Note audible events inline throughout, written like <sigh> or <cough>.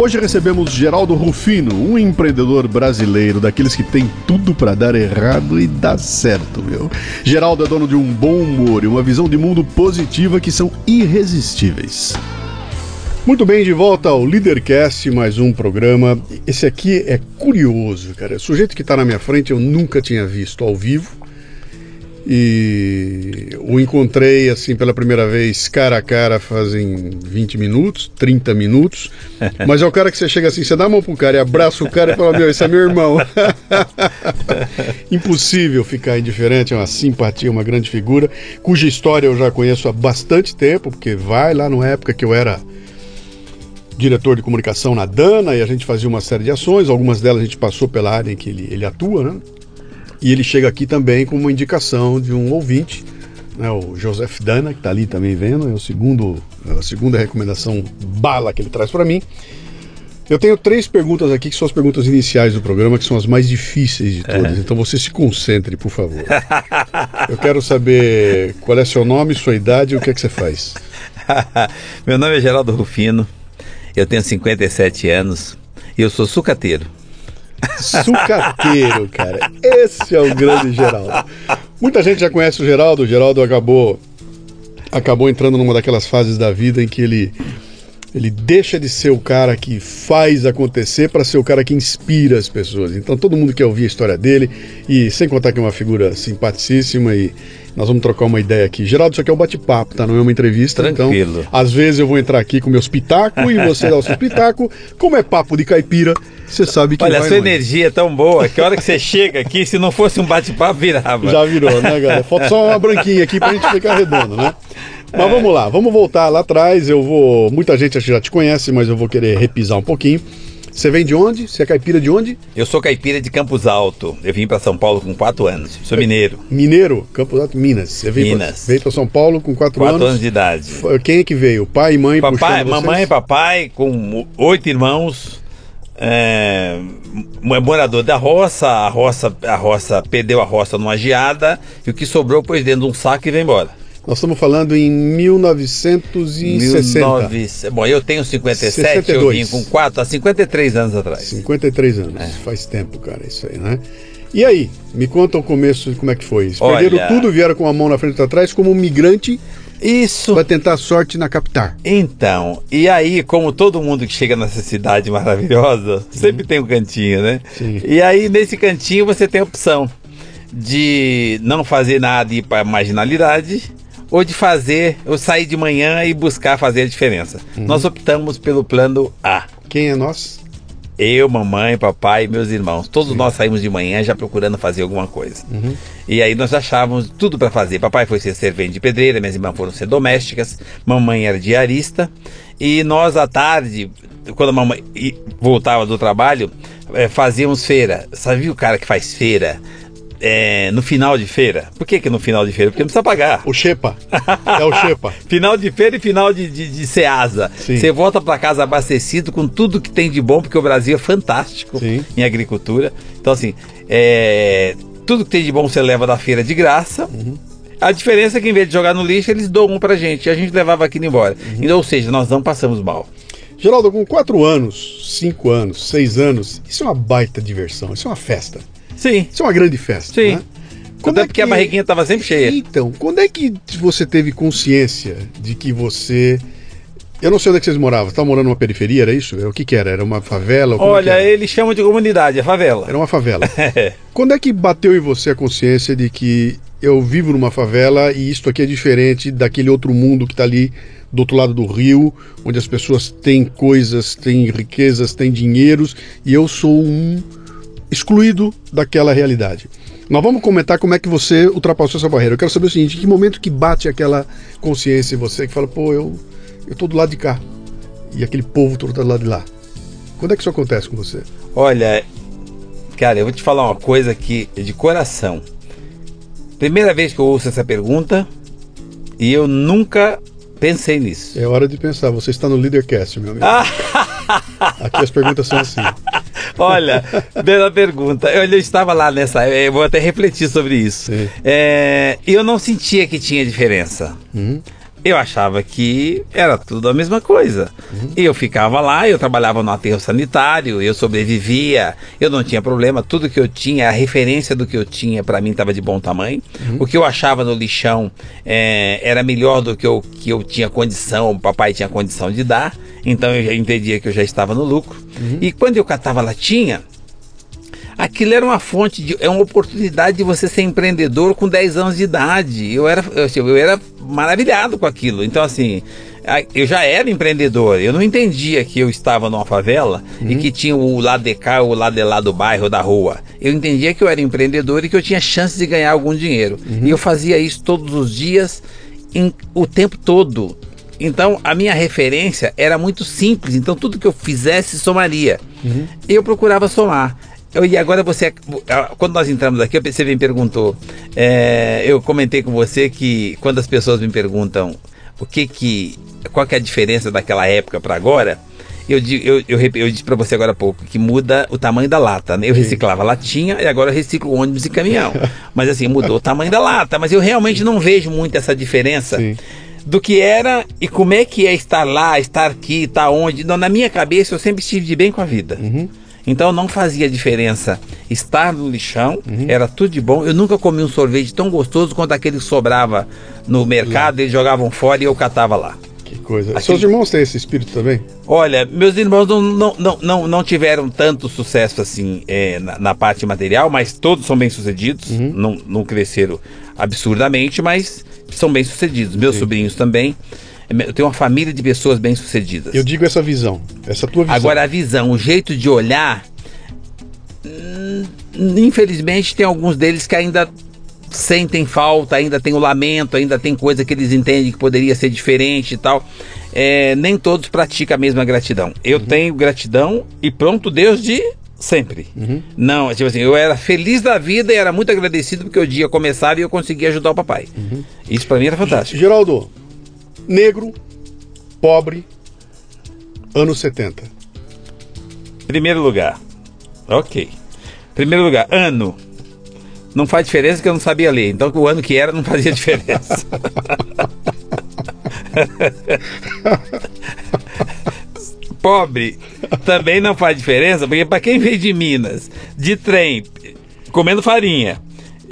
Hoje recebemos Geraldo Rufino, um empreendedor brasileiro, daqueles que tem tudo para dar errado e dar certo, meu. Geraldo é dono de um bom humor e uma visão de mundo positiva que são irresistíveis. Muito bem, de volta ao Leadercast, mais um programa. Esse aqui é curioso, cara. O sujeito que está na minha frente eu nunca tinha visto ao vivo e o encontrei assim pela primeira vez cara a cara fazem 20 minutos, 30 minutos. <laughs> Mas é o cara que você chega assim, você dá a mão pro cara e abraça o cara e fala: Meu, esse é meu irmão. <laughs> Impossível ficar indiferente, é uma simpatia, uma grande figura, cuja história eu já conheço há bastante tempo, porque vai lá na época que eu era diretor de comunicação na Dana e a gente fazia uma série de ações, algumas delas a gente passou pela área em que ele, ele atua, né? E ele chega aqui também com uma indicação de um ouvinte, né, o Joseph Dana, que está ali também vendo, é o segundo, a segunda recomendação bala que ele traz para mim. Eu tenho três perguntas aqui que são as perguntas iniciais do programa, que são as mais difíceis de todas. É. Então você se concentre, por favor. Eu quero saber qual é seu nome, sua idade e o que é que você faz. <laughs> Meu nome é Geraldo Rufino, eu tenho 57 anos e eu sou sucateiro. Sucateiro, cara. Esse é o grande Geraldo. Muita gente já conhece o Geraldo. O Geraldo acabou acabou entrando numa daquelas fases da vida em que ele ele deixa de ser o cara que faz acontecer para ser o cara que inspira as pessoas. Então todo mundo quer ouvir a história dele e sem contar que é uma figura simpaticíssima e nós vamos trocar uma ideia aqui. Geraldo, isso aqui é um bate-papo, tá? Não é uma entrevista. Então, Tranquilo. Então, às vezes eu vou entrar aqui com meus pitacos e você dá o seu pitaco. Como é papo de caipira, você sabe que Olha, a sua energia é tão boa que a hora que você chega aqui, se não fosse um bate-papo, virava. Já virou, né, galera? Falta só uma branquinha aqui pra gente ficar redondo, né? Mas é. vamos lá, vamos voltar lá atrás. Eu vou. Muita gente já te conhece, mas eu vou querer repisar um pouquinho. Você vem de onde? Você é caipira de onde? Eu sou caipira de Campos Alto. Eu vim para São Paulo com 4 anos. Sou mineiro. Mineiro? Campos Alto, Minas. Você veio Minas. Pra, veio para São Paulo com 4 anos? 4 anos de idade. Quem é que veio? Pai e mãe papai, Mamãe e papai, com oito irmãos. É, morador da roça, a roça, a roça perdeu a roça numa geada e o que sobrou pôs dentro de um saco e veio embora. Nós estamos falando em 1960. 19... Bom, eu tenho 57, 62. eu vim com 4 há 53 anos atrás. 53 anos, é. faz tempo, cara, isso aí, né? E aí, me conta o começo, como é que foi? Eles Olha... perderam tudo, vieram com a mão na frente e atrás, como um migrante isso. Vai tentar sorte na capital. Então, e aí, como todo mundo que chega nessa cidade maravilhosa, sempre tem um cantinho, né? Sim. E aí, nesse cantinho, você tem a opção de não fazer nada e ir para marginalidade ou de fazer, ou sair de manhã e buscar fazer a diferença. Uhum. Nós optamos pelo plano A. Quem é nós? Eu, mamãe, papai e meus irmãos. Todos nós saímos de manhã já procurando fazer alguma coisa. Uhum. E aí nós achávamos tudo para fazer. Papai foi ser servente de pedreira, minhas irmãs foram ser domésticas, mamãe era diarista. E nós à tarde, quando a mamãe voltava do trabalho, eh, fazíamos feira. Sabe o cara que faz feira? É, no final de feira. Por que, que no final de feira? Porque não precisa pagar. O Xepa. É o Xepa. <laughs> final de feira e final de, de, de Ceasa. Você volta para casa abastecido com tudo que tem de bom, porque o Brasil é fantástico Sim. em agricultura. Então, assim, é, tudo que tem de bom você leva da feira de graça. Uhum. A diferença é que em vez de jogar no lixo, eles doam pra gente. E a gente levava aquilo embora. Uhum. Então, ou seja, nós não passamos mal. Geraldo, com 4 anos, 5 anos, 6 anos, isso é uma baita diversão, isso é uma festa. Sim. Isso é uma grande festa. Sim. Né? Até porque a barriguinha estava sempre cheia. Então, quando é que você teve consciência de que você. Eu não sei onde é que vocês moravam. Você estava morando numa periferia, era isso? O que, que era? Era uma favela? É que Olha, eles chamam de comunidade, a favela. Era uma favela. <laughs> É. Quando é que bateu em você a consciência de que eu vivo numa favela e isto aqui é diferente daquele outro mundo que está ali do outro lado do rio, onde as pessoas têm coisas, têm riquezas, têm dinheiros e eu sou um excluído daquela realidade. Nós vamos comentar como é que você ultrapassou essa barreira. Eu quero saber o seguinte: em que momento que bate aquela consciência em você que fala, pô, eu, eu tô do lado de cá e aquele povo todo tá do lado de lá? Quando é que isso acontece com você? Olha, cara, eu vou te falar uma coisa aqui de coração. Primeira vez que eu ouço essa pergunta e eu nunca pensei nisso. É hora de pensar. Você está no Leadercast, meu amigo. <laughs> Aqui as perguntas são assim. Olha, bela pergunta. Eu, eu estava lá nessa. Eu vou até refletir sobre isso. É, eu não sentia que tinha diferença. Uhum. Eu achava que era tudo a mesma coisa. E eu ficava lá, eu trabalhava no aterro sanitário, eu sobrevivia, eu não tinha problema, tudo que eu tinha, a referência do que eu tinha para mim estava de bom tamanho. O que eu achava no lixão é, era melhor do que eu, que eu tinha condição, o papai tinha condição de dar, então eu já entendia que eu já estava no lucro. E quando eu catava latinha, aquilo era uma fonte, de, é uma oportunidade de você ser empreendedor com 10 anos de idade. Eu era, eu, assim, eu era maravilhado com aquilo. Então, assim, eu já era empreendedor. Eu não entendia que eu estava numa favela e que tinha o lado de cá, o lado de lá do bairro, da rua. Eu entendia que eu era empreendedor e que eu tinha chance de ganhar algum dinheiro. E eu fazia isso todos os dias, em- o tempo todo. Então, a minha referência era muito simples. Então, tudo que eu fizesse somaria. Eu procurava somar. Eu- e agora você, ah, quando nós entramos aqui, você me perguntou, é, eu comentei com você que quando as pessoas me perguntam o que que, qual que é a diferença daquela época para agora, eu, eu, eu, eu disse para você agora há pouco que muda o tamanho da lata. Né? Eu reciclava latinha e agora eu reciclo ônibus e caminhão. <laughs> Mas assim, mudou o tamanho da lata. Mas eu realmente não vejo muito essa diferença Sim. Do que era e como é que é estar lá, estar aqui, estar onde. Não, na minha cabeça eu sempre estive de bem com a vida. Então não fazia diferença estar no lixão, era tudo de bom. Eu nunca comi um sorvete tão gostoso quanto aquele que sobrava no mercado, eles jogavam fora e eu catava lá. Que coisa. Aquilo- Seus irmãos têm esse espírito também? Olha, meus irmãos não, não, não, não, não tiveram tanto sucesso assim é, na, na parte material, mas todos são bem-sucedidos. Não, não cresceram absurdamente, mas são bem-sucedidos. Meus sobrinhos também. Eu tenho uma família de pessoas bem-sucedidas. Eu digo essa visão, essa tua visão. Agora a visão, o jeito de olhar, hum, infelizmente tem alguns deles que ainda sentem falta, ainda tem o lamento, ainda tem coisa que eles entendem que poderia ser diferente e tal. É, nem todos praticam a mesma gratidão. Eu tenho gratidão e pronto Deus de sempre. Não, tipo assim, eu era feliz da vida e era muito agradecido porque o dia começava e eu conseguia ajudar o papai. Isso pra mim era fantástico. Geraldo, negro, pobre, anos 70. Primeiro lugar. Ok. Primeiro lugar, ano. Não faz diferença que eu não sabia ler. Então o ano que era não fazia diferença. <laughs> <laughs> Pobre também não faz diferença, porque para quem veio de Minas, de trem, comendo farinha,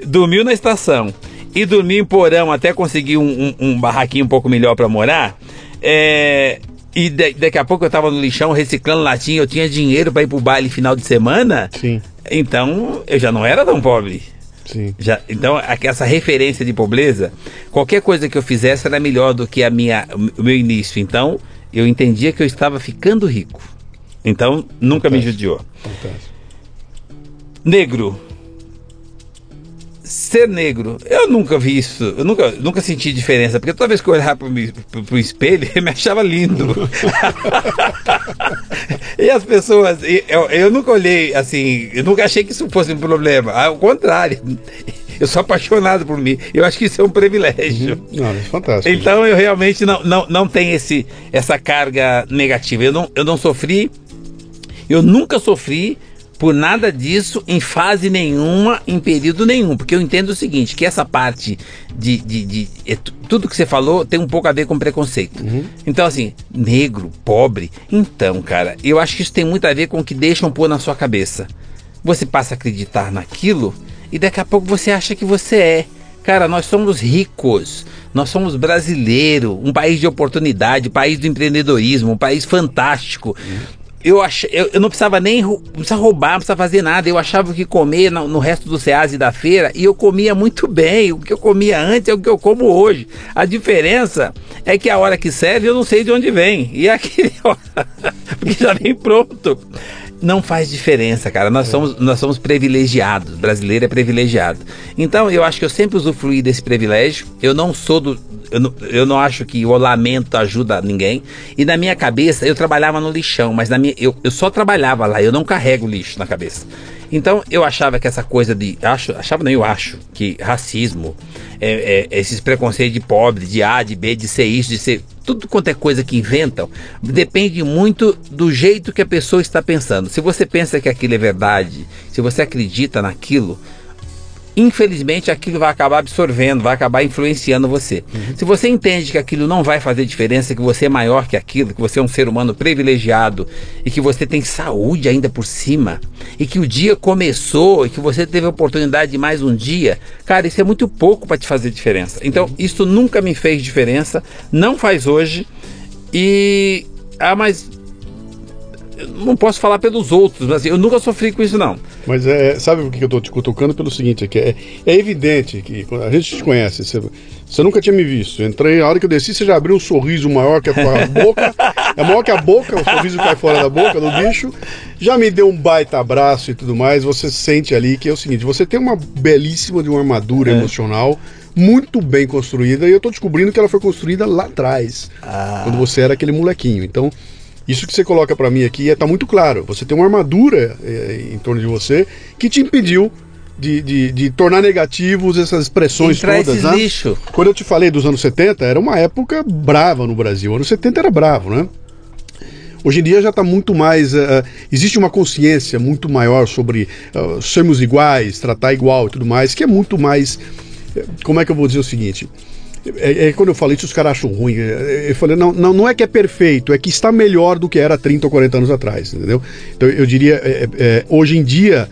dormiu na estação e dormiu em porão até conseguir um, um- um barraquinho um pouco melhor para morar, é, e da- daqui a pouco eu tava no lixão reciclando latinha, eu tinha dinheiro para ir pro baile final de semana, Sim, então eu já não era tão pobre. sim. Já, então, essa referência de pobreza, qualquer coisa que eu fizesse era melhor do que a minha, o meu início. Então, eu entendia que eu estava ficando rico. Então, nunca me Fantástico. judiou. Fantástico. Negro. Ser negro, eu nunca vi isso, eu nunca, nunca senti diferença, porque toda vez que eu olhava pro, pro espelho, <laughs> eu me achava lindo. <laughs> e as pessoas, eu, eu nunca olhei assim, eu nunca achei que isso fosse um problema, ao contrário, eu sou apaixonado por mim, eu acho que isso é um privilégio. Não, é fantástico. Então eu realmente não, não, não tenho esse, essa carga negativa. Eu não, eu não sofri, eu nunca sofri por nada disso, em fase nenhuma, em período nenhum. Porque eu entendo o seguinte, que essa parte de. de, de é, tudo que você falou tem um pouco a ver com preconceito. Uhum. Então, assim, negro, pobre. Então, cara, eu acho que isso tem muito a ver com o que deixam pôr na sua cabeça. Você passa a acreditar naquilo e daqui a pouco você acha que você é. Cara, nós somos ricos, nós somos brasileiro, um país de oportunidade, país do empreendedorismo, um país fantástico. Eu, ach, eu, eu, não precisava nem não precisava roubar, não precisava fazer nada. Eu achava que comer no, no resto do SEAS e da feira e eu comia muito bem. O que eu comia antes é o que eu como hoje. A diferença é que a hora que serve eu não sei de onde vem. E aquele <laughs> <laughs> porque já vem pronto não faz diferença, cara. Nós, é. somos, nós somos privilegiados. O brasileiro é privilegiado. Então, eu acho que eu sempre usufruí desse privilégio. Eu não sou do. Eu não, eu não acho que o lamento ajuda ninguém. E na minha cabeça, eu trabalhava no lixão, mas na minha, eu, eu só trabalhava lá. Eu não carrego lixo na cabeça. Então eu achava que essa coisa de. Acho, achava não, eu acho que racismo, é, é, esses preconceitos de pobre, de A, de B, de ser isso, de ser. Tudo quanto é coisa que inventam, depende muito do jeito que a pessoa está pensando. Se você pensa que aquilo é verdade, se você acredita naquilo, infelizmente aquilo vai acabar absorvendo, vai acabar influenciando você. Uhum. Se você entende que aquilo não vai fazer diferença, que você é maior que aquilo, que você é um ser humano privilegiado e que você tem saúde ainda por cima, e que o dia começou e que você teve a oportunidade de mais um dia, cara, isso é muito pouco para te fazer diferença. Então, isso nunca me fez diferença, não faz hoje. E ah, mas não posso falar pelos outros, mas eu nunca sofri com isso, não. Mas é, sabe por que eu estou te cutucando? Pelo seguinte, é, que é, é evidente que a gente te conhece, você, você, nunca tinha me visto. entrei, a hora que eu desci, você já abriu um sorriso maior que a <laughs> boca, é maior que a boca, o sorriso cai fora da boca do bicho, já me deu um baita abraço e tudo mais, você sente ali que é o seguinte, você tem uma belíssima de uma armadura é. emocional, muito bem construída, e eu estou descobrindo que ela foi construída lá atrás, ah. quando você era aquele molequinho. Então, isso que você coloca para mim aqui está é, muito claro. Você tem uma armadura é, em torno de você que te impediu de, de, de tornar negativos essas expressões Entrar todas. Né? Lixo. Quando eu te falei dos anos 70, era uma época brava no Brasil. Anos 70 era bravo, né? Hoje em dia já está muito mais. Uh, existe uma consciência muito maior sobre uh, sermos iguais, tratar igual e tudo mais, que é muito mais. Como é que eu vou dizer o seguinte? É, é, quando eu falo isso, os caras acham ruim. É, eu falei, não, não, não é que é perfeito, é que está melhor do que era 30 ou 40 anos atrás, entendeu? Então eu diria, é, é, é, hoje em dia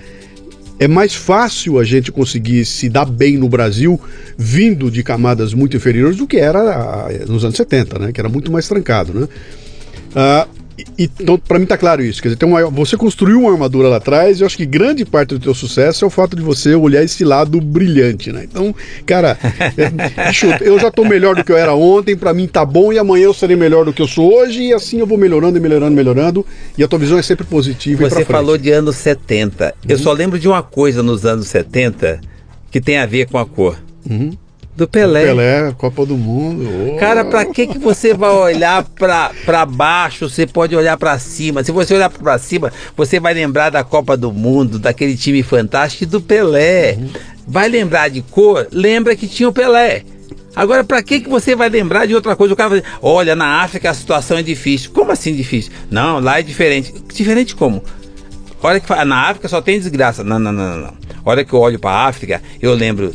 é mais fácil a gente conseguir se dar bem no Brasil vindo de camadas muito inferiores do que era ah, nos anos 70, né? Que era muito mais trancado, né? Ah, então, para mim tá claro isso. Quer dizer, uma, você construiu uma armadura lá atrás, e eu acho que grande parte do teu sucesso é o fato de você olhar esse lado brilhante, né? Então, cara, é, <laughs> bicho, eu já tô melhor do que eu era ontem, para mim tá bom, e amanhã eu serei melhor do que eu sou hoje, e assim eu vou melhorando e melhorando, melhorando, e a tua visão é sempre positiva. Você falou de anos 70. Uhum. Eu só lembro de uma coisa nos anos 70 que tem a ver com a cor. Uhum. Do Pelé. Do Pelé, Copa do Mundo. Oh. Cara, pra que que você vai olhar pra, pra baixo? Você pode olhar pra cima. Se você olhar pra cima, você vai lembrar da Copa do Mundo, daquele time fantástico do Pelé. Uhum. Vai lembrar de cor? Lembra que tinha o Pelé. Agora, para que, que você vai lembrar de outra coisa? O cara vai dizer, olha, na África a situação é difícil. Como assim difícil? Não, lá é diferente. Diferente como? Olha que na África só tem desgraça. Não, não, não, não. Olha que eu olho para a África, eu lembro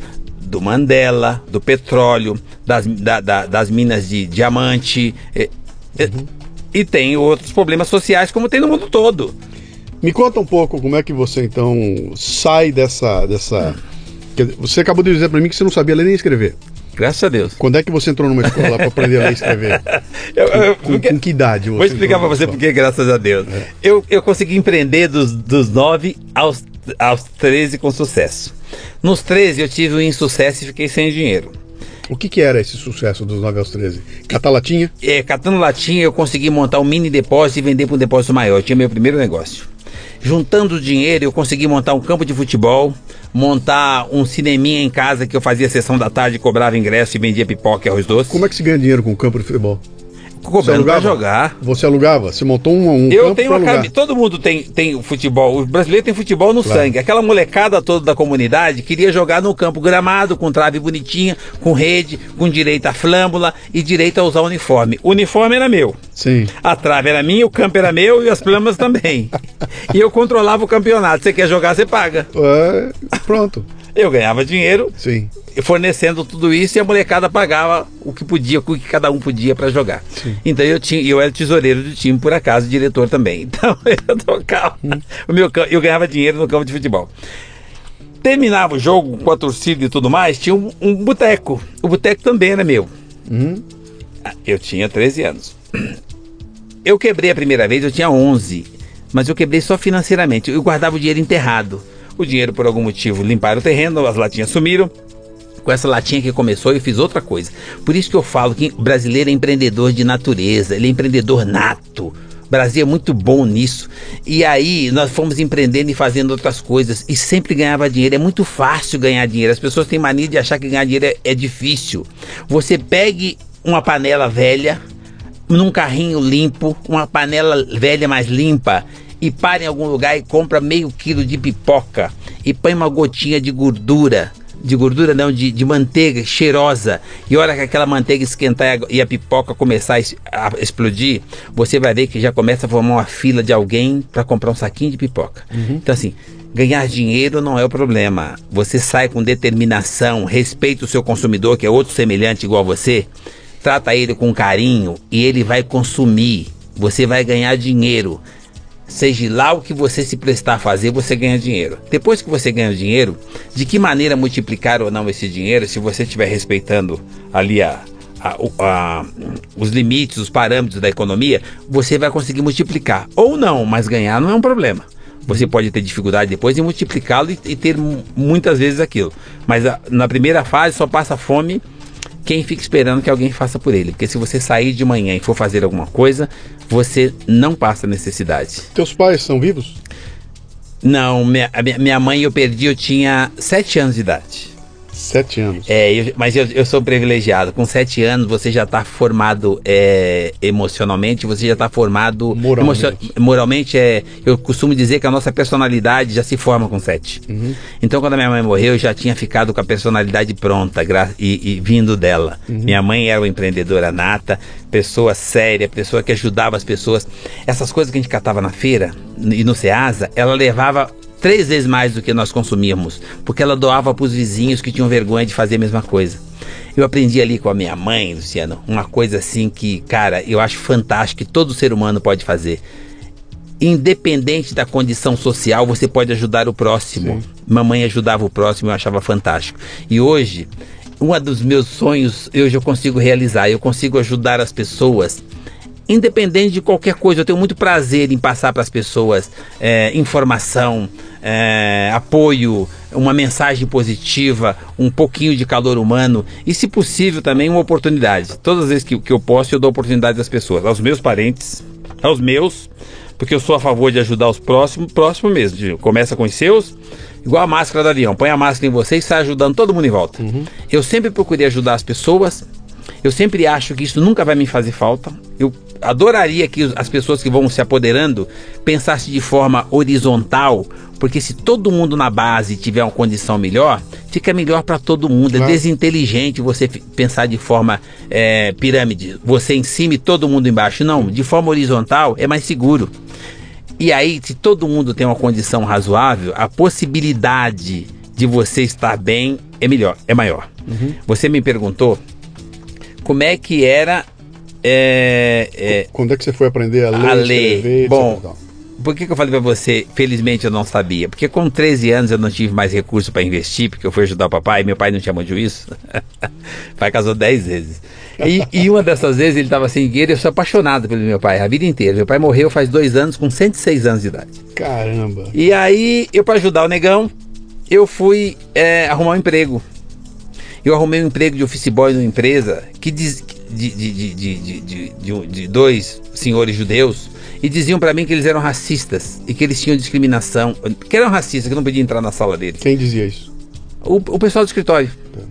do Mandela, do petróleo, das, da, da, das minas de diamante. E, uhum. e, tem outros problemas sociais como tem no mundo todo. Me conta um pouco como é que você então sai dessa. dessa... Você acabou de dizer para mim que você não sabia ler nem escrever. Graças a Deus. Quando é que você entrou numa escola para aprender a ler e escrever? <laughs> eu, eu, com, porque, com, que idade? vou explicar para você porque, graças a Deus. É. Eu, eu consegui empreender dos, dos 9 aos, aos 13 com sucesso. Nos 13 eu tive um insucesso e fiquei sem dinheiro. O que, que, era esse sucesso dos 9 aos 13? Catar latinha? É, catando latinha eu consegui montar um mini depósito e vender para um depósito maior. Eu tinha meu primeiro negócio. Juntando dinheiro, eu consegui montar um campo de futebol, montar um cineminha em casa que eu fazia sessão da tarde, cobrava ingresso e vendia pipoca e arroz doce. Como é que se ganha dinheiro com um campo de futebol? Cobrando para jogar. Você alugava? Você montou um, um Eu tenho uma cabe... Todo mundo tem, tem futebol. O brasileiro tem futebol no claro. sangue. Aquela molecada toda da comunidade queria jogar no campo gramado, com trave bonitinha, com rede, com direito à flâmula e direito a usar o uniforme. O uniforme era meu. Sim. A trave era minha, o campo era meu e as flâmulas também. <laughs> e eu controlava o campeonato. Você quer jogar, você paga. É, pronto. Eu ganhava dinheiro. Sim fornecendo tudo isso e a molecada pagava o que podia, o que cada um podia para jogar. Sim. Então eu tinha, eu era tesoureiro do time por acaso, diretor também. <laughs> Então eu tocava, hum. o meu, eu ganhava dinheiro no campo de futebol. Terminava o jogo com a torcida e tudo mais, tinha um, um boteco. O boteco também era meu. Hum. Eu tinha 13 anos. Eu quebrei a primeira vez, eu tinha 11, mas eu quebrei só financeiramente. Eu guardava o dinheiro enterrado. O dinheiro, por algum motivo, limparam o terreno, as latinhas sumiram com essa latinha que começou, eu fiz outra coisa. Por isso que eu falo que o brasileiro é empreendedor de natureza, ele é empreendedor nato. O Brasil é muito bom nisso. E aí nós fomos empreendendo e fazendo outras coisas e sempre ganhava dinheiro. É muito fácil ganhar dinheiro. As pessoas têm mania de achar que ganhar dinheiro é, é difícil. Você pegue uma panela velha, num carrinho limpo, uma panela velha mais limpa e pare em algum lugar e compra meio quilo de pipoca e põe uma gotinha de gordura de gordura não, de, de manteiga cheirosa. E a hora que aquela manteiga esquentar e a pipoca começar a explodir, você vai ver que já começa a formar uma fila de alguém para comprar um saquinho de pipoca. Uhum. Então assim, ganhar dinheiro não é o problema. Você sai com determinação, respeita o seu consumidor, que é outro semelhante igual a você, trata ele com carinho e ele vai consumir. Você vai ganhar dinheiro seja lá o que você se prestar a fazer, você ganha dinheiro. Depois que você ganha dinheiro, de que maneira multiplicar ou não esse dinheiro, se você estiver respeitando ali a, a, a, os limites, os parâmetros da economia, você vai conseguir multiplicar. Ou não, mas ganhar não é um problema. Você pode ter dificuldade depois em multiplicá-lo e, e, ter muitas vezes aquilo. Mas na primeira fase só passa fome quem fica esperando que alguém faça por ele. Porque se você sair de manhã e for fazer alguma coisa, você não passa necessidade. Teus pais são vivos? Não, minha, minha mãe eu perdi, eu tinha sete anos de idade. Sete anos. É, eu, mas eu, eu, sou privilegiado. Com sete anos você já está formado é, emocionalmente, você já está formado moralmente. Emocio, moralmente é, eu costumo dizer que a nossa personalidade já se forma com sete. Uhum. Então quando a minha mãe morreu, eu já tinha ficado com a personalidade pronta e, e vindo dela. Uhum. Minha mãe era uma empreendedora nata, pessoa séria, pessoa que ajudava as pessoas. Essas coisas que a gente catava na feira e no Ceasa, ela levava três vezes mais do que nós consumíamos, porque ela doava para os vizinhos que tinham vergonha de fazer a mesma coisa. Eu aprendi ali com a minha mãe, Luciano, uma coisa assim que, cara, eu acho fantástico que todo ser humano pode fazer. Independente da condição social, você pode ajudar o próximo. Sim. Mamãe ajudava o próximo, eu achava fantástico. E hoje, um dos meus sonhos, hoje eu consigo realizar, eu consigo ajudar as pessoas independente de qualquer coisa. Eu tenho muito prazer em passar para as pessoas é, informação, é, apoio, uma mensagem positiva, um pouquinho de calor humano e, se possível, também uma oportunidade. Todas as vezes que, que eu posso, eu dou oportunidade às pessoas, aos meus parentes, aos meus, porque eu sou a favor de ajudar os próximos, próximo mesmo. Começa com os seus, igual a máscara do avião. Põe a máscara em você e sai ajudando todo mundo em volta. Uhum. Eu sempre procurei ajudar as pessoas. Eu sempre acho que isso nunca vai me fazer falta. Eu adoraria que as pessoas que vão se apoderando pensassem de forma horizontal, porque se todo mundo na base tiver uma condição melhor, fica melhor para todo mundo. É desinteligente você pensar de forma é, pirâmide, você em cima e todo mundo embaixo. Não, de forma horizontal é mais seguro. E aí, se todo mundo tem uma condição razoável, a possibilidade de você estar bem é melhor, é maior. Uhum. Você me perguntou como é que era é, é, Quando é que você foi aprender a ler? A ler. Escrever, Bom, por que, que eu falei para você, felizmente eu não sabia? Porque com 13 anos eu não tive mais recurso para investir, porque eu fui ajudar o papai, meu pai não tinha muito isso. <laughs> pai casou 10 vezes. E, e, uma dessas vezes ele estava sem dinheiro, eu sou apaixonado pelo meu pai, a vida inteira. Meu pai morreu faz dois anos, com 106 anos de idade. Caramba! E aí, eu para ajudar o negão, eu fui é, arrumar um emprego. Eu arrumei um emprego de office boy numa empresa que diz, de, de, de, de, dois senhores judeus e diziam para mim que eles eram racistas e que eles tinham discriminação, que eram racistas, que não podia entrar na sala deles. Quem dizia isso? O, o pessoal do escritório. É.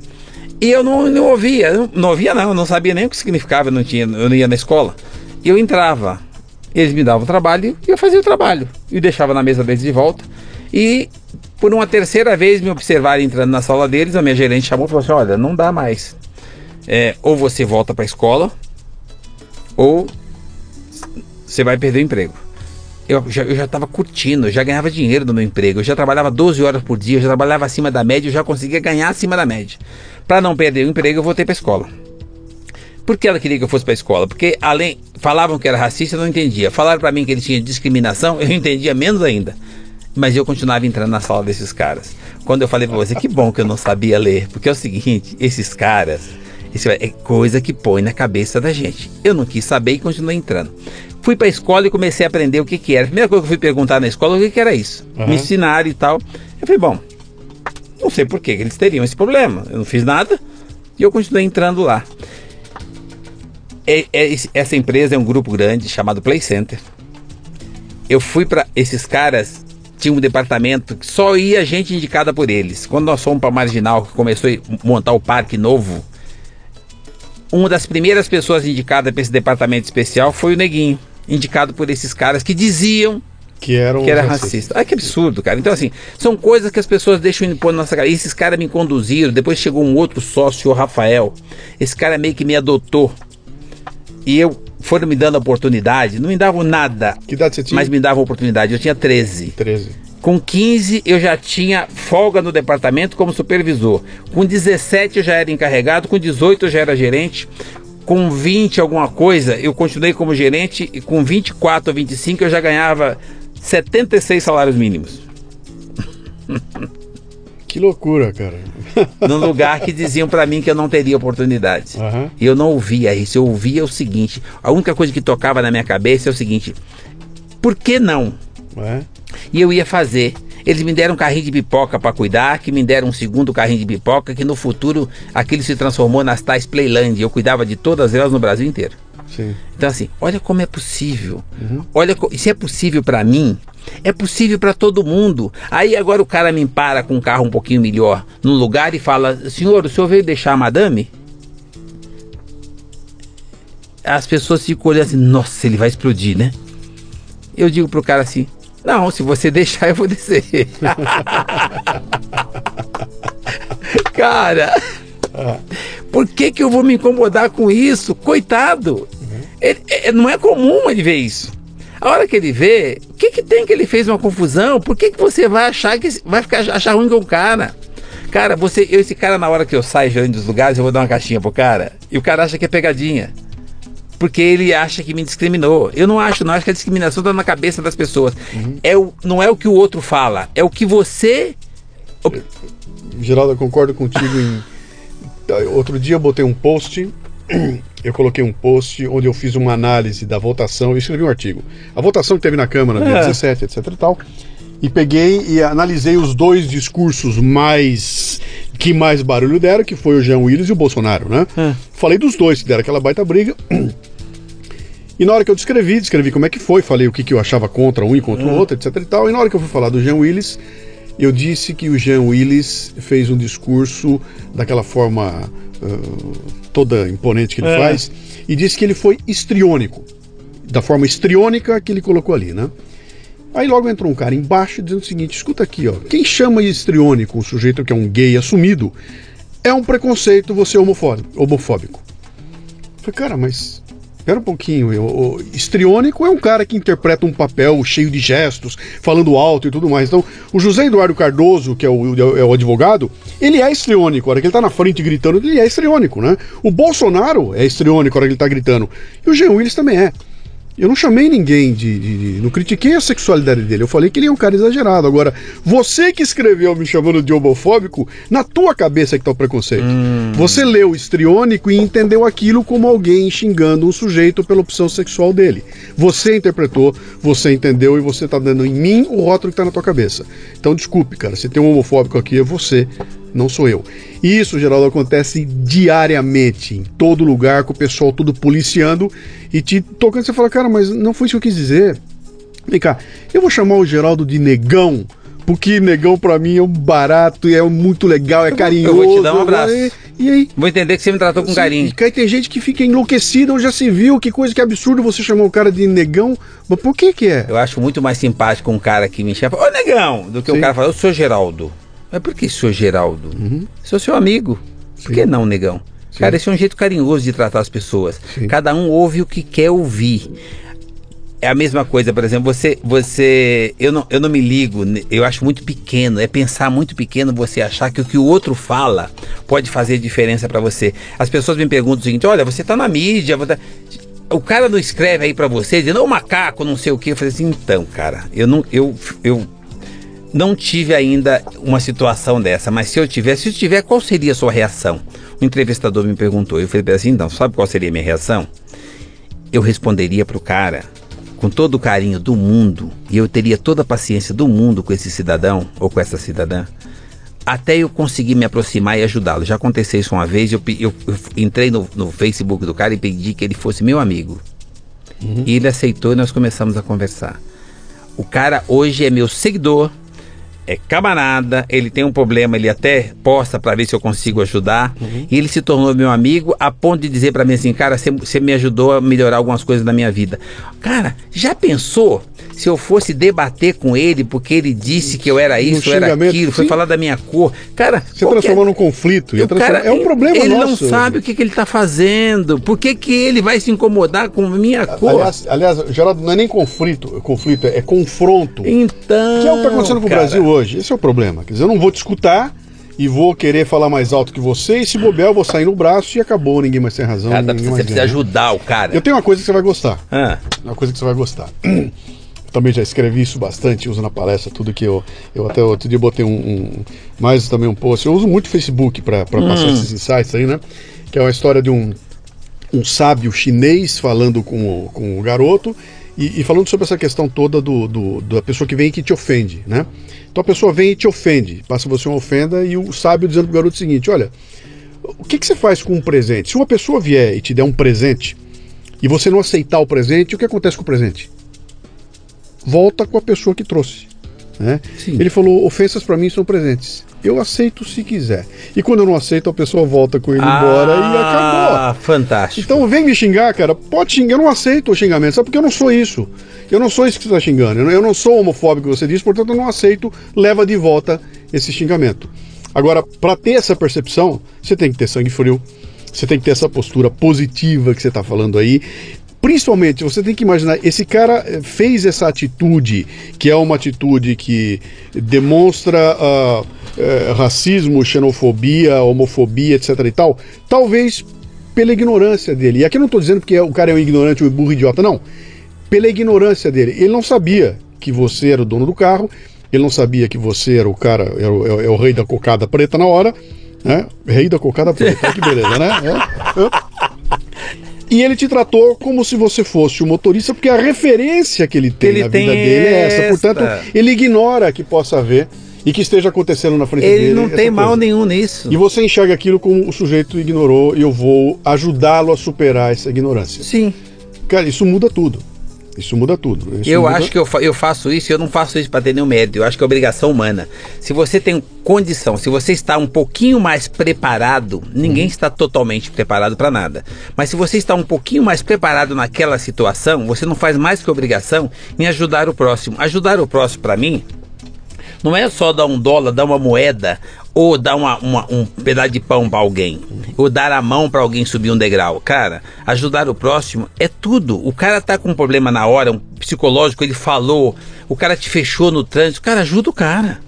E eu não, não ouvia, não, não ouvia não, eu não sabia nem o que significava, eu não, tinha, eu não ia na escola. E eu entrava, eles me davam trabalho e eu fazia o trabalho. E deixava na mesa deles de volta. E por uma terceira vez me observaram entrando na sala deles, a minha gerente chamou e falou assim: olha, não dá mais. É, ou você volta para a escola, ou você vai perder o emprego. Eu já, estava curtindo, eu já ganhava dinheiro no meu emprego, eu já trabalhava 12 horas por dia, eu já trabalhava acima da média, eu já conseguia ganhar acima da média. Para não perder o emprego, eu voltei para a escola. Por que ela queria que eu fosse para a escola? Porque além falavam que era racista, eu não entendia. Falaram para mim que ele tinha discriminação, eu entendia menos ainda. Mas eu continuava entrando na sala desses caras. Quando eu falei para você, que bom que eu não sabia ler, porque é o seguinte, esses caras, isso é coisa que põe na cabeça da gente. Eu não quis saber e continuei entrando. Fui para a escola e comecei a aprender o que que era. A primeira coisa que eu fui perguntar na escola, o que que era isso? Uhum. Me ensinaram e tal. Eu falei, bom, não sei por que eles teriam esse problema. Eu não fiz nada e eu continuei entrando lá é, é, essa empresa é um grupo grande chamado Play Center. Eu fui para esses caras tinha um departamento que só ia gente indicada por eles. Quando nós fomos para Marginal, que começou a montar o parque novo, uma das primeiras pessoas indicadas para esse departamento especial foi o Neguinho, indicado por esses caras que diziam que, eram que era racista. racista. Ah, que absurdo, cara. Então, assim, são coisas que as pessoas deixam impor na nossa cara. E esses caras me conduziram. Depois chegou um outro sócio, o Rafael. Esse cara meio que me adotou e eu foram me dando oportunidade, não me davam nada. Que idade você tinha? Mas me davam oportunidade. Eu tinha 13. 13. Com 15 eu já tinha folga no departamento como supervisor. Com 17 eu já era encarregado, com 18 eu já era gerente. Com 20 alguma coisa, eu continuei como gerente e com 24 ou 25 eu já ganhava 76 salários mínimos. <laughs> Que loucura, cara. Num lugar que diziam para mim que eu não teria oportunidade. Uhum. E eu não ouvia isso. Eu ouvia o seguinte: a única coisa que tocava na minha cabeça é o seguinte: por que não? Uhum. E eu ia fazer. Eles me deram um carrinho de pipoca para cuidar, que me deram um segundo carrinho de pipoca, que no futuro aquilo se transformou nas tais Playland. Eu cuidava de todas elas no Brasil inteiro. Sim. Então, assim, olha como é possível. Uhum. Olha, se é possível para mim, é possível para todo mundo. Aí agora o cara me para com um carro um pouquinho melhor num lugar e fala: Senhor, o senhor veio deixar a madame? As pessoas ficam olhando assim: Nossa, ele vai explodir, né? Eu digo pro cara assim: Não, se você deixar, eu vou descer. <laughs> cara, por que, que eu vou me incomodar com isso? Coitado! Ele, é, não é comum ele ver isso. A hora que ele vê, o que, que tem que ele fez uma confusão? Por que, que você vai achar que vai ficar achar ruim com o cara? Cara, você, eu, esse cara, na hora que eu saio gerando dos lugares, eu vou dar uma caixinha pro cara. E o cara acha que é pegadinha. Porque ele acha que me discriminou. Eu não acho, não acho que a discriminação está na cabeça das pessoas. Uhum. É o, não é o que o outro fala, é o que você. Geraldo, eu concordo contigo em. <laughs> Outro dia eu botei um post <clears throat> eu coloquei um post onde eu fiz uma análise da votação, eu escrevi um artigo. A votação que teve na Câmara, dia é. 17, etc e tal. E peguei e analisei os dois discursos mais que mais barulho deram, que foi o Jean Willis e o Bolsonaro, né? É. Falei dos dois que deram aquela baita briga. <clears throat> E na hora que eu descrevi, descrevi como é que foi, falei o que, que eu achava contra um e contra o é. outro, etc e tal. E na hora que eu fui falar do Jean Willis, eu disse que o Jean Willis fez um discurso daquela forma uh, toda imponente que ele é. faz, e disse que ele foi estriônico, da forma estriônica que ele colocou ali, né? Aí logo entrou um cara embaixo dizendo o seguinte: escuta aqui, ó, quem chama de estriônico um sujeito que é um gay assumido é um preconceito você homofóbico. homofóbico. Eu falei, cara, mas Espera um pouquinho. O histriônico é um cara que interpreta um papel cheio de gestos, falando alto e tudo mais. Então, o José Eduardo Cardoso, que é o, é o advogado, ele é histriônico. A hora que ele tá na frente gritando, ele é histriônico, né? O Bolsonaro é histriônico a hora que ele tá gritando. E o Jean Willis também é. Eu não chamei ninguém de, de, de, Não critiquei a sexualidade dele. Eu falei que ele é um cara exagerado. Agora, você que escreveu me chamando de homofóbico, na tua cabeça que tá o preconceito. Hum. Você leu estriônico e entendeu aquilo como alguém xingando um sujeito pela opção sexual dele. Você interpretou, você entendeu e você tá dando em mim o rótulo que tá na tua cabeça. Então, desculpe, cara. Se tem um homofóbico aqui, é você não sou eu. Isso, Geraldo, acontece diariamente, em todo lugar, com o pessoal tudo policiando e te tocando. Você fala, cara, mas não foi isso que eu quis dizer. Vem cá, eu vou chamar o Geraldo de negão, porque negão para mim é um barato e é muito legal, é carinhoso. Eu vou te dar um abraço. E aí? Vou entender que você me tratou com carinho. E tem gente que fica enlouquecida, ou já se viu, que coisa que absurdo você chamou o cara de negão. Mas por que que é? Eu acho muito mais simpático um cara que me chama, ô negão, do que Sim. um cara falar, eu sou Geraldo. Mas por que sou Geraldo? Sou seu amigo. Por que não, negão? Cara, esse é um jeito carinhoso de tratar as pessoas. Sim. Cada um ouve o que quer ouvir. É a mesma coisa, por exemplo, você, você, eu não, eu não me ligo, ne- eu acho muito pequeno, é pensar muito pequeno você achar que o que o outro fala pode fazer diferença pra você. As pessoas me perguntam o seguinte, olha, você tá na mídia, você tá- o cara não escreve aí pra você dizendo, ô macaco, não sei o que, eu falei assim, então, cara, eu não, eu, eu não tive ainda uma situação dessa, mas se eu tivesse, se eu tiver, qual seria a sua reação? O entrevistador me perguntou, eu falei assim, então, sabe qual seria a minha reação? Eu responderia pro cara com todo o carinho do mundo e eu teria toda a paciência do mundo com esse cidadão ou com essa cidadã até eu conseguir me aproximar e ajudá-lo. Já aconteceu isso uma vez, eu, eu- eu entrei no, no Facebook do cara e pedi que ele fosse meu amigo. E ele aceitou e nós começamos a conversar. O cara hoje é meu seguidor, é camarada, ele tem um problema, ele até posta para ver se eu consigo ajudar. E ele se tornou meu amigo a ponto de dizer para mim assim, cara, você- você me ajudou a melhorar algumas coisas na minha vida. Cara, já pensou se eu fosse debater com ele porque ele disse que eu era isso, eu era aquilo, foi sim. falar da minha cor. Cara, Você qualquer- transformou num conflito. o cara, é um problema ele nosso. não sabe o que, que ele está fazendo. Por que, que ele vai se incomodar com a minha cor? Aliás, aliás, Geraldo, não é nem conflito, conflito é confronto. então. Que é o que está acontecendo com o Brasil hoje. Esse é o problema. Quer dizer, eu não vou te escutar e vou querer falar mais alto que você, e se bobear, eu vou sair no braço e acabou, ninguém mais tem razão. Cara, você precisa ganha. ajudar o cara. Eu tenho uma coisa que você vai gostar. Ah, Uma coisa que você vai gostar. Também já escrevi isso bastante, uso na palestra, tudo que eu. Eu até outro dia botei um. um- mais também um post. Eu uso muito o Facebook para passar esses insights aí, né? Que é uma história de um, um sábio chinês falando com o, com o garoto e, e falando sobre essa questão toda do, do- da pessoa que vem e que te ofende, né? Então a pessoa vem e te ofende, passa você uma ofenda e o sábio dizendo pro garoto o seguinte: olha, o que, que você faz com um presente? Se uma pessoa vier e te der um presente e você não aceitar o presente, o que acontece com o presente? Volta com a pessoa que trouxe. Né? Ele falou: ofensas para mim são presentes. Eu aceito se quiser. E quando eu não aceito, a pessoa volta com ele embora e acabou. Ah, fantástico. Então vem me xingar, cara. Pode xingar, eu não aceito o xingamento. Sabe porque eu não sou isso? Eu não sou isso que você está xingando. Eu não, eu não sou homofóbico, você disse, portanto eu não aceito. Leva de volta esse xingamento. Agora, para ter essa percepção, você tem que ter sangue frio. Você tem que ter essa postura positiva que você está falando aí. Principalmente, você tem que imaginar, esse cara eh, fez essa atitude, que é uma atitude que demonstra ah, eh, racismo, xenofobia, homofobia, etc e tal, talvez pela ignorância dele. E aqui eu não estou dizendo porque o cara é um ignorante, um burro idiota, não. Pela ignorância dele. Ele não sabia que você era o dono do carro, ele não sabia que você era o cara, é o- é o rei da cocada preta na hora, né? Rei da cocada preta, <laughs> que beleza, né? É, é. E ele te tratou como se você fosse o motorista, porque a referência que ele tem Ele na tem vida dele é essa. esta. Portanto, ele ignora que possa haver e que esteja acontecendo na frente Ele dele. não essa tem mal coisa. nenhum nisso. E você enxerga aquilo como o sujeito ignorou e eu vou ajudá-lo a superar essa ignorância. Sim. Cara, isso muda tudo. Isso muda tudo. Isso Eu muda- acho que eu, fa- eu faço isso e eu não faço isso para ter nenhum mérito. Eu acho que é obrigação humana. Se você tem condição, se você está um pouquinho mais preparado, ninguém Uhum. está totalmente preparado para nada. Mas se você está um pouquinho mais preparado naquela situação, você não faz mais que obrigação em ajudar o próximo. Ajudar o próximo para mim não é só dar um dólar, dar uma moeda ou dar uma, uma- um pedaço de pão para alguém, ou dar a mão para alguém subir um degrau. Cara, ajudar o próximo é tudo. O cara tá com um problema na hora, um psicológico, ele falou, o cara te fechou no trânsito, cara, ajuda o cara.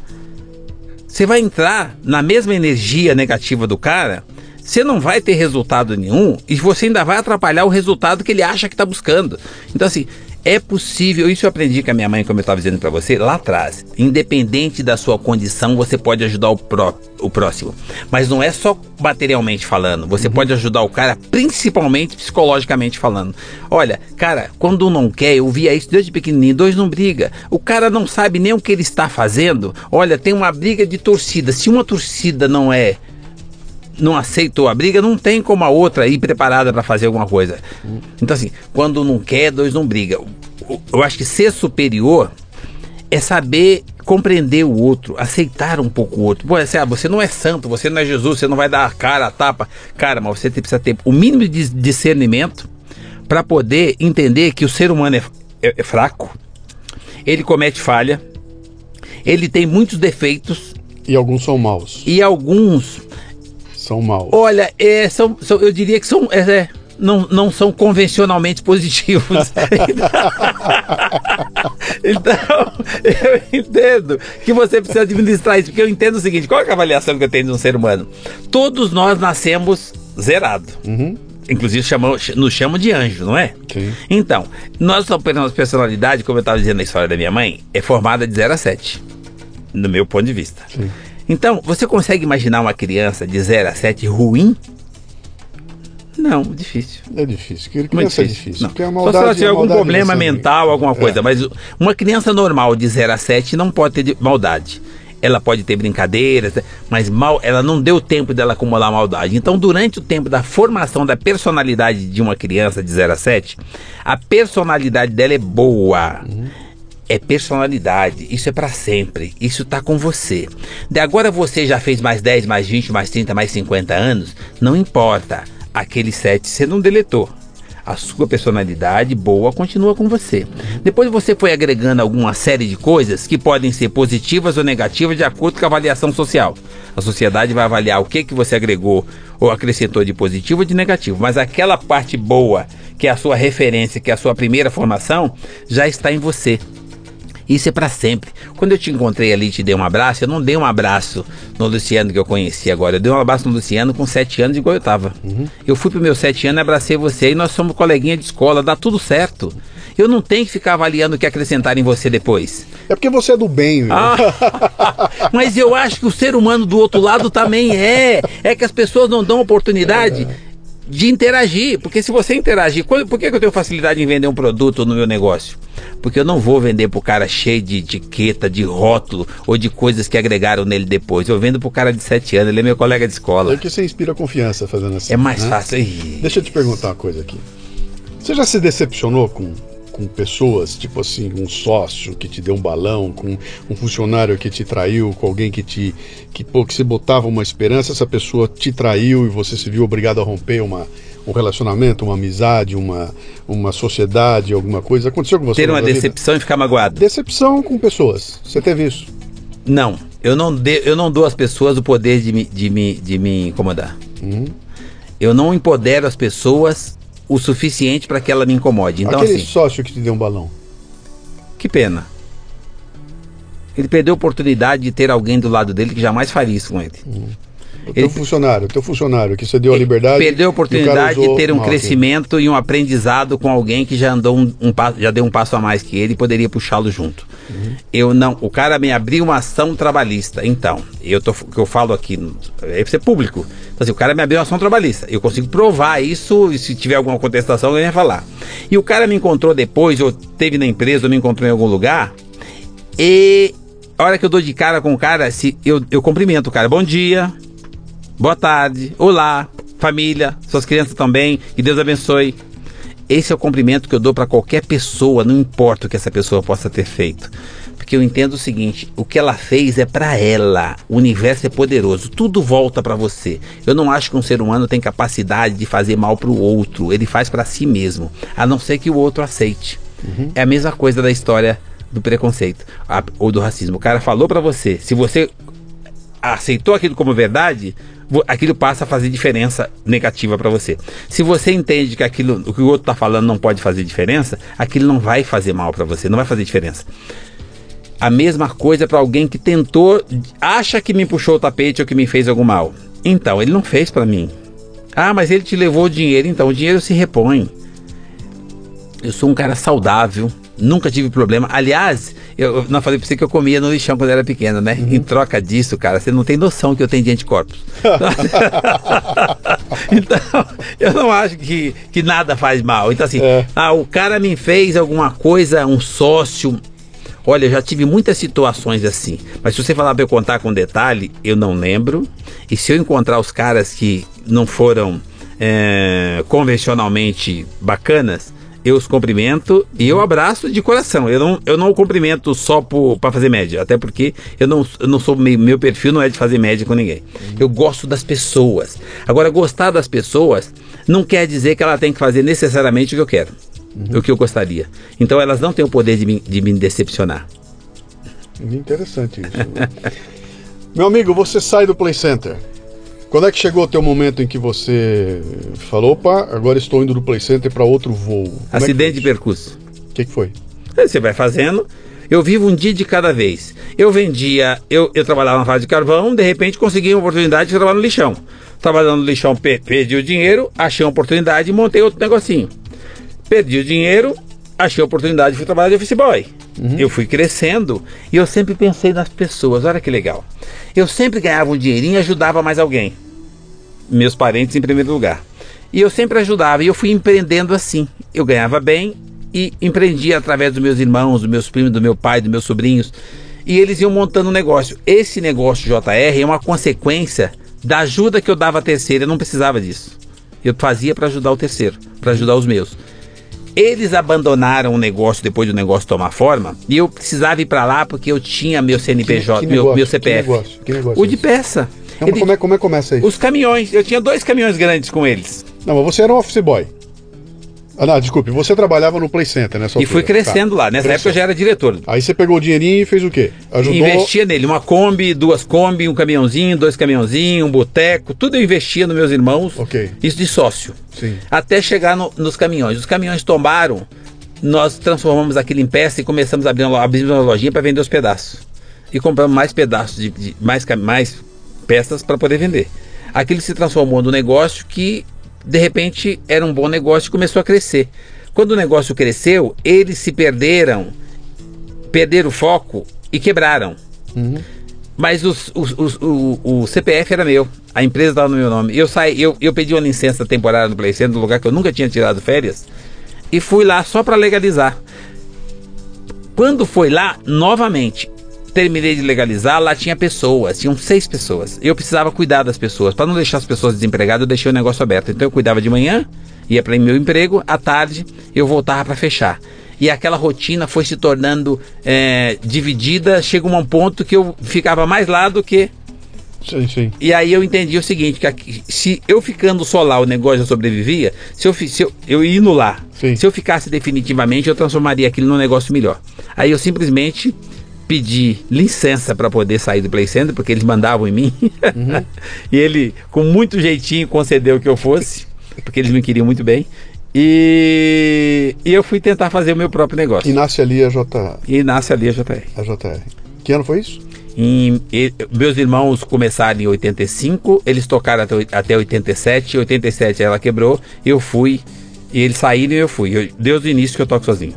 Você vai entrar na mesma energia negativa do cara, você não vai ter resultado nenhum e você ainda vai atrapalhar o resultado que ele acha que está buscando. Então, assim, é possível, isso eu aprendi com a minha mãe, como eu estava dizendo para você, lá atrás. Independente da sua condição, você pode ajudar o, pró o próximo. Mas não é só materialmente falando, você pode ajudar o cara, principalmente psicologicamente falando. Olha, cara, quando um não quer, eu via isso desde pequenininho, dois não briga. O cara não sabe nem o que ele está fazendo. Olha, tem uma briga de torcida. Se uma torcida não é não aceitou a briga, não tem como a outra ir preparada para fazer alguma coisa. Então, assim, quando não quer, dois não briga. Eu acho que ser superior é saber compreender o outro, aceitar um pouco o outro. Pô, assim, ah, você não é santo, você não é Jesus, você não vai dar a cara, a tapa. Cara, mas você precisa ter o mínimo de discernimento para poder entender que o ser humano é, é, é fraco, ele comete falha, ele tem muitos defeitos. E alguns são maus. E alguns. São maus. Olha, é, são, são, eu diria que são. É, é não, não são convencionalmente positivos. <laughs> então, eu entendo que você precisa administrar isso, porque eu entendo o seguinte: qual é a avaliação que eu tenho de um ser humano? Todos nós nascemos zerado. Uhum. Inclusive chamam, nos chamam de anjo, não é? Sim. Então, nossa personalidade, como eu estava dizendo na história da minha mãe, é formada de 0 a 7, no meu ponto de vista. Sim. Então, você consegue imaginar uma criança de 0 a 7 ruim? Não, difícil. É difícil. Criança Muito difícil. é difícil. Não. Porque a maldade, Só se ela tiver algum problema mental, alguma coisa. É. Mas uma criança normal de 0 a 7 não pode ter maldade. Ela pode ter brincadeiras, mas mal, ela não deu tempo dela acumular maldade. Então, durante o tempo da formação da personalidade de uma criança de 0 a 7, a personalidade dela é boa. Uhum é personalidade, isso é para sempre, isso tá com você. De agora você já fez mais 10, mais 20, mais 30, mais 50 anos, não importa aquele set você não deletou. A sua personalidade boa continua com você. Depois você foi agregando alguma série de coisas que podem ser positivas ou negativas de acordo com a avaliação social. A sociedade vai avaliar o que, que você agregou ou acrescentou de positivo ou de negativo. Mas aquela parte boa, que é a sua referência, que é a sua primeira formação, já está em você. Isso é para sempre. Quando eu te encontrei ali e te dei um abraço, eu não dei um abraço no Luciano que eu conheci agora. Eu dei um abraço no Luciano com sete anos, igual eu tava. Uhum. Eu fui pro meu sete anos, abracei você e nós somos coleguinha de escola, dá tudo certo. Eu não tenho que ficar avaliando o que acrescentar em você depois. É porque você é do bem, viu? Ah, <laughs> mas eu acho que o ser humano do outro lado também é. É que as pessoas não dão oportunidade. É de interagir. Porque se você interagir, por que, eu tenho facilidade em vender um produto no meu negócio? Porque eu não vou vender pro cara cheio de etiqueta, de rótulo ou de coisas que agregaram nele depois. Eu vendo pro cara de 7 anos, ele é meu colega de escola. É que você inspira confiança fazendo assim. É mais né? fácil. Deixa eu te perguntar uma coisa aqui. Você já se decepcionou com com pessoas, tipo assim, um sócio que te deu um balão, com um funcionário que te traiu, com alguém que te que, pô, que se botava uma esperança, essa pessoa te traiu e você se viu obrigado a romper uma, um relacionamento, uma amizade, uma, uma sociedade, alguma coisa. Aconteceu com você? Ter uma decepção vida? e ficar magoado. Decepção com pessoas. Você teve isso? Não. Eu não, de, eu não dou às pessoas o poder de me, de me, de me incomodar. Uhum. Eu não empodero as pessoas o suficiente para que ela me incomode. Então, Aquele assim, sócio que te deu um balão. Que pena. Ele perdeu a oportunidade de ter alguém do lado dele que jamais faria isso com ele. Hum. O teu ele, funcionário, teu funcionário que você deu a liberdade. Perdeu a oportunidade de ter um crescimento e um aprendizado com alguém que já andou um, um, já deu um passo a mais que ele e poderia puxá-lo junto. Uhum. Eu não, o cara me abriu uma ação trabalhista. Então, eu tô, que eu falo aqui é ser público. Então, assim, o cara me abriu uma ação trabalhista. Eu consigo provar isso e se tiver alguma contestação, eu ia falar. E o cara me encontrou depois, ou teve na empresa, ou me encontrou em algum lugar, e a hora que eu dou de cara com o cara, se eu, eu cumprimento o cara, bom dia, boa tarde, olá, família, suas crianças também, que Deus abençoe. Esse é o cumprimento que eu dou para qualquer pessoa, não importa o que essa pessoa possa ter feito. Porque eu entendo o seguinte, o que ela fez é para ela. O universo é poderoso, tudo volta para você. Eu não acho que um ser humano tem capacidade de fazer mal para o outro, ele faz para si mesmo, a não ser que o outro aceite. Uhum. É a mesma coisa da história do preconceito ou do racismo. O cara falou para você, se você aceitou aquilo como verdade, aquilo passa a fazer diferença negativa para você. Se você entende que aquilo, o que o outro está falando não pode fazer diferença, aquilo não vai fazer mal para você, não vai fazer diferença. A mesma coisa para alguém que tentou, acha que me puxou o tapete ou que me fez algum mal. Então, ele não fez para mim. Ah, mas ele te levou o dinheiro, então o dinheiro se repõe. Eu sou um cara saudável, Nunca tive problema. Aliás, eu, não falei pra você que eu comia no lixão quando era pequeno, né? Uhum. Em troca disso, cara, você não tem noção que eu tenho de anticorpos. <laughs> então, eu não acho que, que nada faz mal. Então, assim, é. ah, o cara me fez alguma coisa, um sócio. Olha, eu já tive muitas situações assim. Mas se você falar pra eu contar com detalhe, eu não lembro. E se eu encontrar os caras que não foram é, convencionalmente bacanas, eu os cumprimento e eu abraço de coração. Eu não, eu não cumprimento só para fazer média, até porque eu não, eu não sou meio, meu perfil não é de fazer média com ninguém. Eu gosto das pessoas. Agora, gostar das pessoas não quer dizer que ela tem que fazer necessariamente o que eu quero, uhum. o que eu gostaria. Então, elas não têm o poder de me, de me decepcionar. Interessante isso. <laughs> Meu amigo, você sai do Play Center. Quando é que chegou o teu momento em que você falou, opa, agora estou indo do Play Center para outro voo? Como é Acidente é de percurso. O que, que foi? Você vai fazendo. Eu vivo um dia de cada vez. Eu vendia, eu, eu trabalhava na fase de carvão, de repente consegui uma oportunidade de trabalhar no lixão. Trabalhando no lixão, perdi o dinheiro, achei uma oportunidade e montei outro negocinho. Perdi o dinheiro, achei a oportunidade de fui trabalhar de office boy. Uhum. Eu fui crescendo e eu sempre pensei nas pessoas. Olha que legal. Eu sempre ganhava um dinheirinho e ajudava mais alguém. Meus parentes em primeiro lugar. E eu sempre ajudava e eu fui empreendendo assim. Eu ganhava bem e empreendia através dos meus irmãos, dos meus primos, do meu pai, dos meus sobrinhos. E eles iam montando um negócio. Esse negócio JR é uma consequência da ajuda que eu dava a terceira. Eu não precisava disso. Eu fazia para ajudar o terceiro, para ajudar os meus. Eles abandonaram o negócio depois do negócio tomar forma e eu precisava ir para lá porque eu tinha meu CNPJ, que, que negócio, meu, meu CPF. Que negócio, que negócio o de peça. Não, Ele, como, é, como é que começa aí? Os caminhões. Eu tinha dois caminhões grandes com eles. Não, mas você era um office boy. Ah, não, desculpe, você trabalhava no Play Center, né? E fui crescendo tá. lá. Nessa Cresceu. época eu já era diretor. Aí você pegou o dinheirinho e fez o quê? Ajudou... Investia nele, uma Kombi, duas Kombi, um caminhãozinho, dois caminhãozinhos, um boteco, tudo eu investia nos meus irmãos. Ok. Isso de sócio. Sim. Até chegar no, nos caminhões. Os caminhões tombaram, nós transformamos aquilo em peça e começamos a abrir uma, uma lojinha para vender os pedaços. E compramos mais pedaços, de, de mais, mais peças para poder vender. Aquilo se transformou num negócio que, de repente, era um bom negócio e começou a crescer. Quando o negócio cresceu, eles se perderam, perderam o foco e quebraram. Uhum. Mas os, os, os, o, o, CPF era meu, a empresa estava no meu nome. Eu saí, eu, eu pedi uma licença temporária no Play Center, no lugar que eu nunca tinha tirado férias, e fui lá só para legalizar. Quando foi lá, novamente, terminei de legalizar, lá tinha pessoas, tinham seis pessoas. Eu precisava cuidar das pessoas. Para não deixar as pessoas desempregadas, eu deixei o negócio aberto. Então eu cuidava de manhã, ia para meu emprego, à tarde eu voltava para fechar. E aquela rotina foi se tornando é, dividida, chega um ponto que eu ficava mais lá do que. Sim, sim. E aí eu entendi o seguinte: que aqui, se eu ficando só lá o negócio já sobrevivia, se eu, se eu, eu indo lá, sim. se eu ficasse definitivamente, eu transformaria aquilo num negócio melhor. Aí eu simplesmente pedi licença para poder sair do Play Center, porque eles mandavam em mim. Uhum. <laughs> e ele, com muito jeitinho, concedeu que eu fosse porque eles me queriam muito bem. E, e eu fui tentar fazer o meu próprio negócio. E nasce ali a JR. E nasce ali a JR. A JR. Que ano foi isso? Em, e, meus irmãos começaram em 85, eles tocaram até, até 87, 87 ela quebrou, eu fui, e eles saíram e eu fui. Eu, desde o início que eu toco sozinho.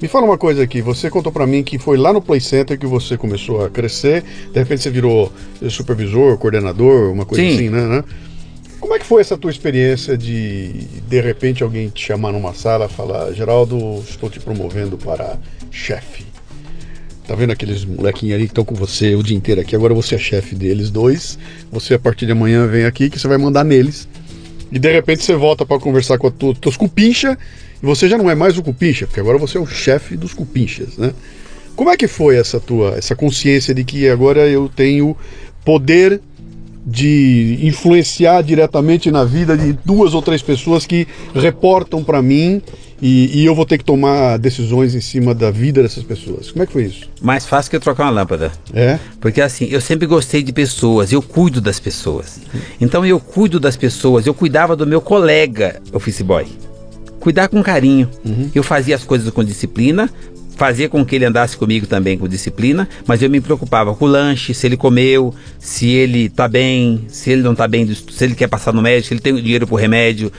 Me fala uma coisa aqui, você contou para mim que foi lá no Play Center que você começou a crescer, de repente você virou supervisor, coordenador, uma coisa Sim. assim, né? né? Como é que foi essa tua experiência de de repente alguém te chamar numa sala e falar, Geraldo, estou te promovendo para chefe? Tá vendo aqueles molequinhos ali que estão com você o dia inteiro aqui? Agora você é chefe deles dois. Você a partir de amanhã vem aqui que você vai mandar neles. E de repente você volta para conversar com os teus cupincha e você já não é mais o cupincha, porque agora você é o chefe dos cupinchas, né? Como é que foi essa tua essa consciência de que agora eu tenho poder de influenciar diretamente na vida de duas ou três pessoas que reportam para mim e, e, eu vou ter que tomar decisões em cima da vida dessas pessoas. Como é que foi isso? Mais fácil que trocar uma lâmpada. É? Porque assim, eu sempre gostei de pessoas, eu cuido das pessoas. Então eu cuido das pessoas, eu cuidava do meu colega office boy. Cuidar com carinho. Uhum. Eu fazia as coisas com disciplina, fazia com que ele andasse comigo também com disciplina, mas eu me preocupava com o lanche, se ele comeu, se ele tá bem, se ele não tá bem, se ele quer passar no médico, se ele tem dinheiro pro remédio.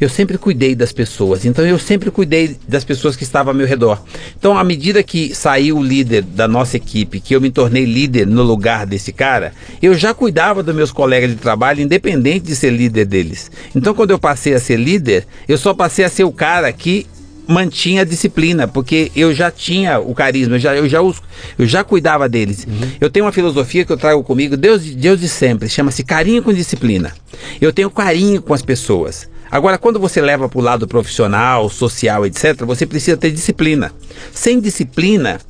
Eu sempre cuidei das pessoas, então eu sempre cuidei das pessoas que estavam ao meu redor. Então, à medida que saiu o líder da nossa equipe, que eu me tornei líder no lugar desse cara, eu já cuidava dos meus colegas de trabalho, independente de ser líder deles. Então, quando eu passei a ser líder, eu só passei a ser o cara que mantinha a disciplina, porque eu já tinha o carisma, eu já, eu já, os, eu já cuidava deles. Uhum. Eu tenho uma filosofia que eu trago comigo, Deus, Deus de sempre, chama-se carinho com disciplina. Eu tenho carinho com as pessoas. Agora, quando você leva para o lado profissional, social, etc., você precisa ter disciplina. Sem disciplina,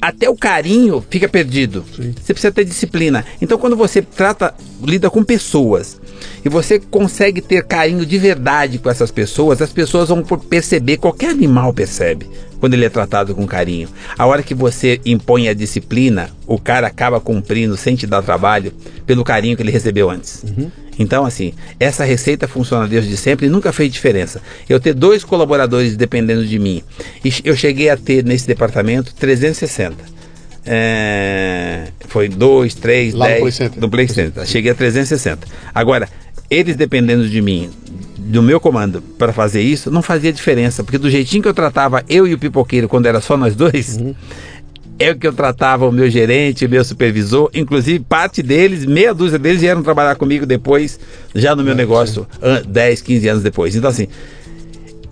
até o carinho fica perdido. Sim. Você precisa ter disciplina. Então, quando você trata, lida com pessoas e você consegue ter carinho de verdade com essas pessoas, as pessoas vão perceber, qualquer animal percebe quando ele é tratado com carinho. A hora que você impõe a disciplina, o cara acaba cumprindo sem te dar trabalho pelo carinho que ele recebeu antes. Uhum. Então, assim, essa receita funciona desde sempre e nunca fez diferença. Eu ter dois colaboradores dependendo de mim, e eu cheguei a ter nesse departamento 360. É, foi 2, 3, 10 no Play Center. No Play Center. Cheguei a 360. Agora, eles dependendo de mim, do meu comando para fazer isso, não fazia diferença, porque do jeitinho que eu tratava eu e o pipoqueiro quando era só nós dois, uhum é o que eu tratava o meu gerente, o meu supervisor, inclusive parte deles, meia dúzia deles vieram trabalhar comigo depois, já no meu é, negócio, sim. 10, 15 anos depois. Então, assim,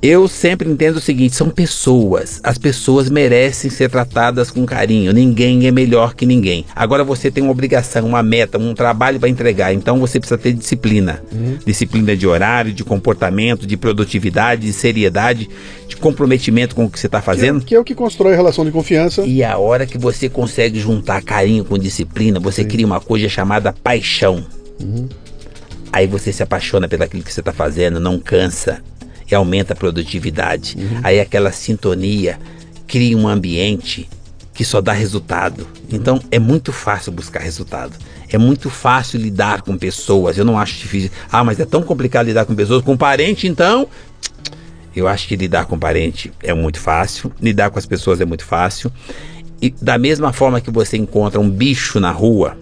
eu sempre entendo o seguinte: são pessoas. As pessoas merecem ser tratadas com carinho. Ninguém é melhor que ninguém. Agora você tem uma obrigação, uma meta, um trabalho para entregar. Então você precisa ter disciplina. Uhum. Disciplina de horário, de comportamento, de produtividade, de seriedade, de comprometimento com o que você está fazendo. Que, que, é o que constrói a relação de confiança. E a hora que você consegue juntar carinho com disciplina, você Sim. cria uma coisa chamada paixão. Uhum. Aí você se apaixona pelaquilo que você está fazendo, não cansa e aumenta a produtividade. Uhum. Aí aquela sintonia cria um ambiente que só dá resultado. Então é muito fácil buscar resultado. É muito fácil lidar com pessoas. Eu não acho difícil. Ah, mas é tão complicado lidar com pessoas. Com parente, então. Eu acho que lidar com parente é muito fácil. Lidar com as pessoas é muito fácil. E da mesma forma que você encontra um bicho na rua,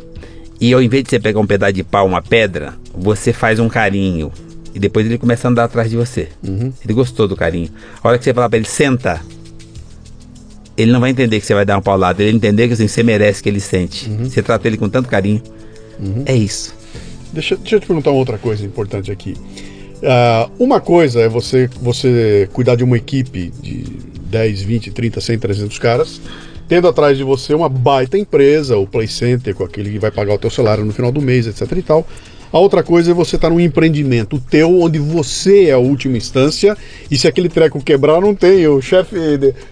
e ao invés de você pegar um pedaço de pau, uma pedra, você faz um carinho, e depois ele começa a andar atrás de você. Uhum. Ele gostou do carinho. A hora que você falar pra ele, senta, ele não vai entender que você vai dar um paulado. Ele vai entender que assim, você merece que ele sente. Uhum. Você trata ele com tanto carinho. Uhum. É isso. Deixa, deixa eu te perguntar uma outra coisa importante aqui. Uh, uma coisa é você, você cuidar de uma equipe de 10, 20, 30, 100, 300 caras, tendo atrás de você uma baita empresa, o Play Center, com aquele que vai pagar o teu salário no final do mês, etc e tal. A outra coisa é você estar tá num empreendimento teu, onde você é a última instância, e se aquele treco quebrar, não tem. O chefe,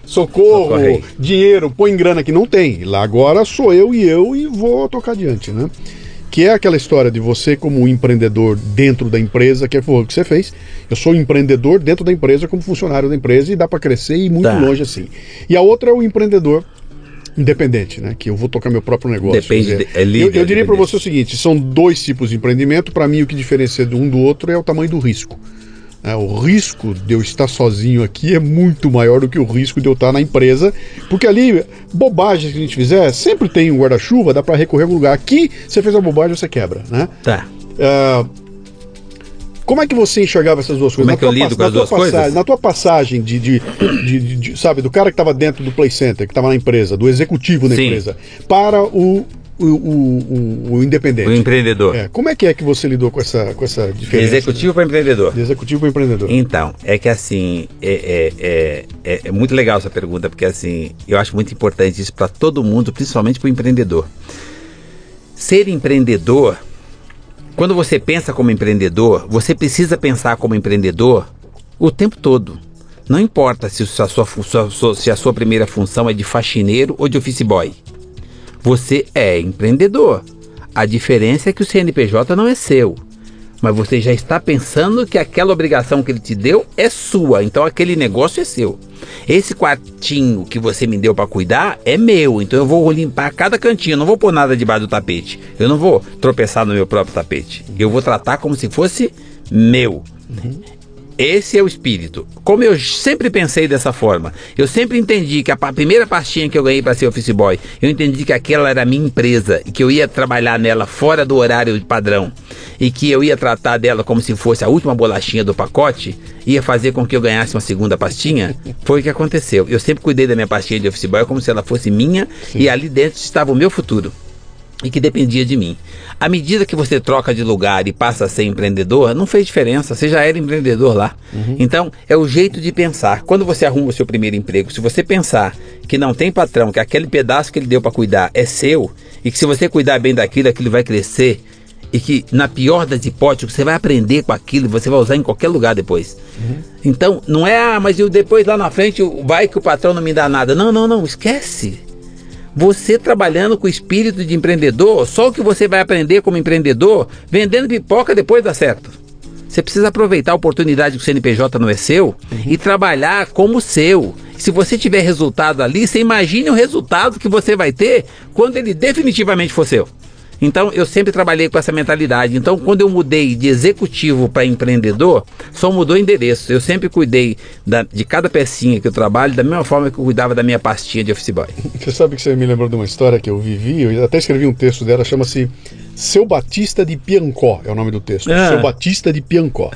socorro, Socorrei. dinheiro, põe grana que não tem. Lá agora sou eu e eu e vou tocar adiante, né? Que é aquela história de você como empreendedor dentro da empresa, que é o que você fez. Eu sou empreendedor dentro da empresa, como funcionário da empresa, e dá para crescer e ir muito tá. longe assim. E a outra é o empreendedor independente, né? Que eu vou tocar meu próprio negócio. Depende, de, é livre, Eu, eu diria para você o seguinte: são dois tipos de empreendimento. Para mim, o que diferencia de um do outro é o tamanho do risco. É, o risco de eu estar sozinho aqui é muito maior do que o risco de eu estar na empresa, porque ali, bobagem que a gente fizer, sempre tem um guarda-chuva, dá para recorrer a algum lugar. Aqui, você fez a bobagem, você quebra, né? Tá. Uh, como é que você enxergava essas duas coisas? Como é que eu lido com as duas passagem, coisas? Na tua passagem de, de, de, de sabe, do cara que estava dentro do Play Center, que estava na empresa, do executivo da Sim. empresa, para o o, o, o, independente. O empreendedor. É, como é que é que você lidou com essa, com essa diferença? De executivo né? para empreendedor. De executivo para empreendedor. Então, é que assim, é, é, é, é, muito legal essa pergunta, porque assim, eu acho muito importante isso para todo mundo, principalmente para o empreendedor. Ser empreendedor quando você pensa como empreendedor, você precisa pensar como empreendedor o tempo todo. Não importa se a sua, se a sua primeira função é de faxineiro ou de office boy. Você é empreendedor. A diferença é que o CNPJ não é seu mas você já está pensando que aquela obrigação que ele te deu é sua, então aquele negócio é seu. Esse quartinho que você me deu para cuidar é meu, então eu vou limpar cada cantinho, não vou pôr nada debaixo do tapete. Eu não vou tropeçar no meu próprio tapete. Eu vou tratar como se fosse meu. Uhum. Esse é o espírito. Como eu sempre pensei dessa forma, eu sempre entendi que a primeira pastinha que eu ganhei para ser office boy, eu entendi que aquela era a minha empresa e que eu ia trabalhar nela fora do horário padrão e que eu ia tratar dela como se fosse a última bolachinha do pacote, ia fazer com que eu ganhasse uma segunda pastinha. Foi o que aconteceu. Eu sempre cuidei da minha pastinha de office boy como se ela fosse minha Sim. e ali dentro estava o meu futuro e que dependia de mim. À medida que você troca de lugar e passa a ser empreendedor, não fez diferença, você já era empreendedor lá. Uhum. Então, é o jeito de pensar. Quando você arruma o seu primeiro emprego, se você pensar que não tem patrão, que aquele pedaço que ele deu para cuidar é seu, e que se você cuidar bem daquilo, aquilo vai crescer, e que, na pior das hipóteses, você vai aprender com aquilo e você vai usar em qualquer lugar depois. Uhum. Então, não é, ah, mas eu depois lá na frente vai que o patrão não me dá nada. Não, não, não, esquece. Você trabalhando com o espírito de empreendedor, só o que você vai aprender como empreendedor, vendendo pipoca depois dá certo. Você precisa aproveitar a oportunidade que o CNPJ não é seu uhum. e trabalhar como seu. Se você tiver resultado ali, você imagine o resultado que você vai ter quando ele definitivamente for seu. Então eu sempre trabalhei com essa mentalidade. Então quando eu mudei de executivo para empreendedor, só mudou endereço. Eu sempre cuidei da, de cada pecinha que eu trabalho da mesma forma que eu cuidava da minha pastinha de office boy. Você sabe que você me lembrou de uma história que eu vivi, eu até escrevi um texto dela, chama-se Seu Batista de Piancó, é o nome do texto. Ah. Seu Batista de Piancó.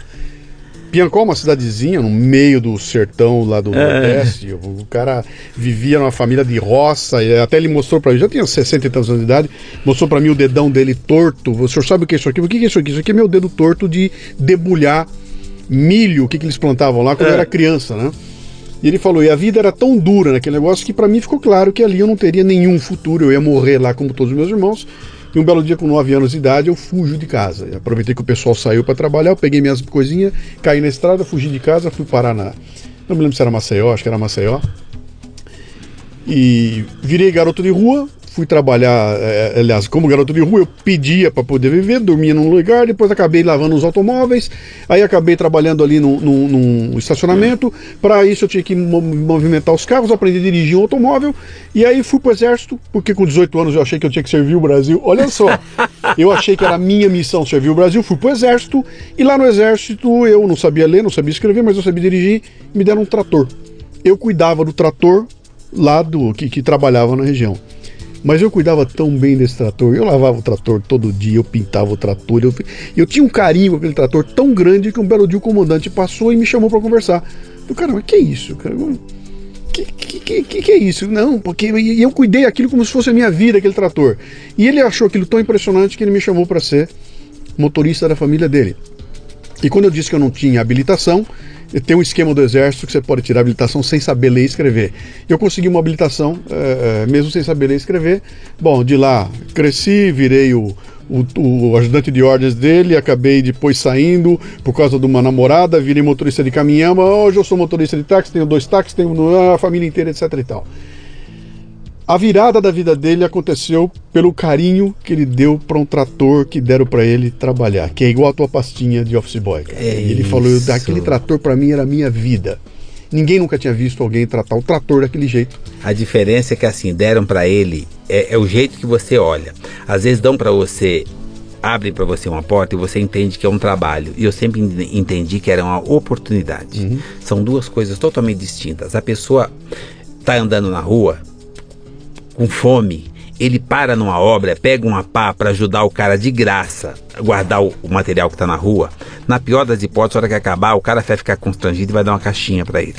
Piancó é uma cidadezinha no meio do sertão lá do é. Nordeste. O cara vivia numa família de roça, e até ele mostrou para mim, já tinha 60 e tantos anos de idade, mostrou para mim o dedão dele torto. O senhor sabe o que é isso aqui? O que é isso aqui? Isso aqui é meu dedo torto de debulhar milho, o que, que eles plantavam lá quando é. eu era criança, né? E ele falou, e a vida era tão dura naquele negócio que para mim ficou claro que ali eu não teria nenhum futuro, eu ia morrer lá como todos os meus irmãos. E um belo dia, com 9 anos de idade, eu fujo de casa. Eu aproveitei que o pessoal saiu para trabalhar, eu peguei minhas coisinhas, caí na estrada, fugi de casa, fui parar na. Não me lembro se era Maceió, acho que era Maceió. E virei garoto de rua, fui trabalhar, é, aliás, como garoto de rua, eu pedia para poder viver, dormia num lugar, depois acabei lavando os automóveis, aí acabei trabalhando ali num, num, num estacionamento. Para isso eu tinha que movimentar os carros, aprendi a dirigir um automóvel, e aí fui pro exército, porque com 18 anos eu achei que eu tinha que servir o Brasil. Olha só, <laughs> eu achei que era minha missão servir o Brasil, fui pro exército, e lá no exército eu não sabia ler, não sabia escrever, mas eu sabia dirigir, me deram um trator. Eu cuidava do trator lá do que, que trabalhava na região. Mas eu cuidava tão bem desse trator, eu lavava o trator todo dia, eu pintava o trator, eu, eu tinha um carinho com aquele trator tão grande que um belo dia o comandante passou e me chamou para conversar. Eu, cara, mas que é isso? Cara? Que, que, que, que, é isso? Não, porque eu cuidei aquilo como se fosse a minha vida, aquele trator. E ele achou aquilo tão impressionante que ele me chamou para ser motorista da família dele. E quando eu disse que eu não tinha habilitação, tem um esquema do exército que você pode tirar habilitação sem saber ler e escrever. Eu consegui uma habilitação, é, mesmo sem saber ler e escrever. Bom, de lá cresci, virei o, o, o, ajudante de ordens dele, acabei depois saindo por causa de uma namorada, virei motorista de caminhão, hoje eu sou motorista de táxi, tenho dois táxis, tenho a família inteira, etc e tal. A virada da vida dele aconteceu pelo carinho que ele deu para um trator que deram para ele trabalhar, que é igual a tua pastinha de office boy. É ele isso. falou: aquele trator para mim era a minha vida. Ninguém nunca tinha visto alguém tratar o trator daquele jeito. A diferença é que assim deram para ele é, é, o jeito que você olha. Às vezes dão para você abrem para você uma porta e você entende que é um trabalho. E eu sempre entendi que era uma oportunidade. Uhum. São duas coisas totalmente distintas. A pessoa está andando na rua, com fome, ele para numa obra, pega uma pá para ajudar o cara de graça a guardar o, material que está na rua. Na pior das hipóteses, na hora que acabar, o cara vai ficar constrangido e vai dar uma caixinha para ele.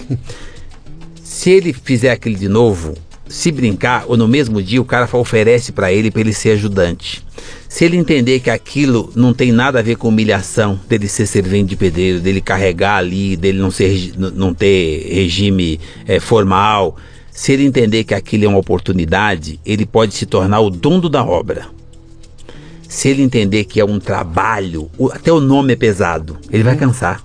Se ele fizer aquilo de novo, se brincar, ou no mesmo dia o cara oferece para ele para ele ser ajudante. Se ele entender que aquilo não tem nada a ver com humilhação, dele ser servente de pedreiro, dele carregar ali, dele não, ser, não ter regime é, formal, se ele entender que aquilo é uma oportunidade, ele pode se tornar o dono da obra. Se ele entender que é um trabalho, até o nome é pesado, ele vai cansar.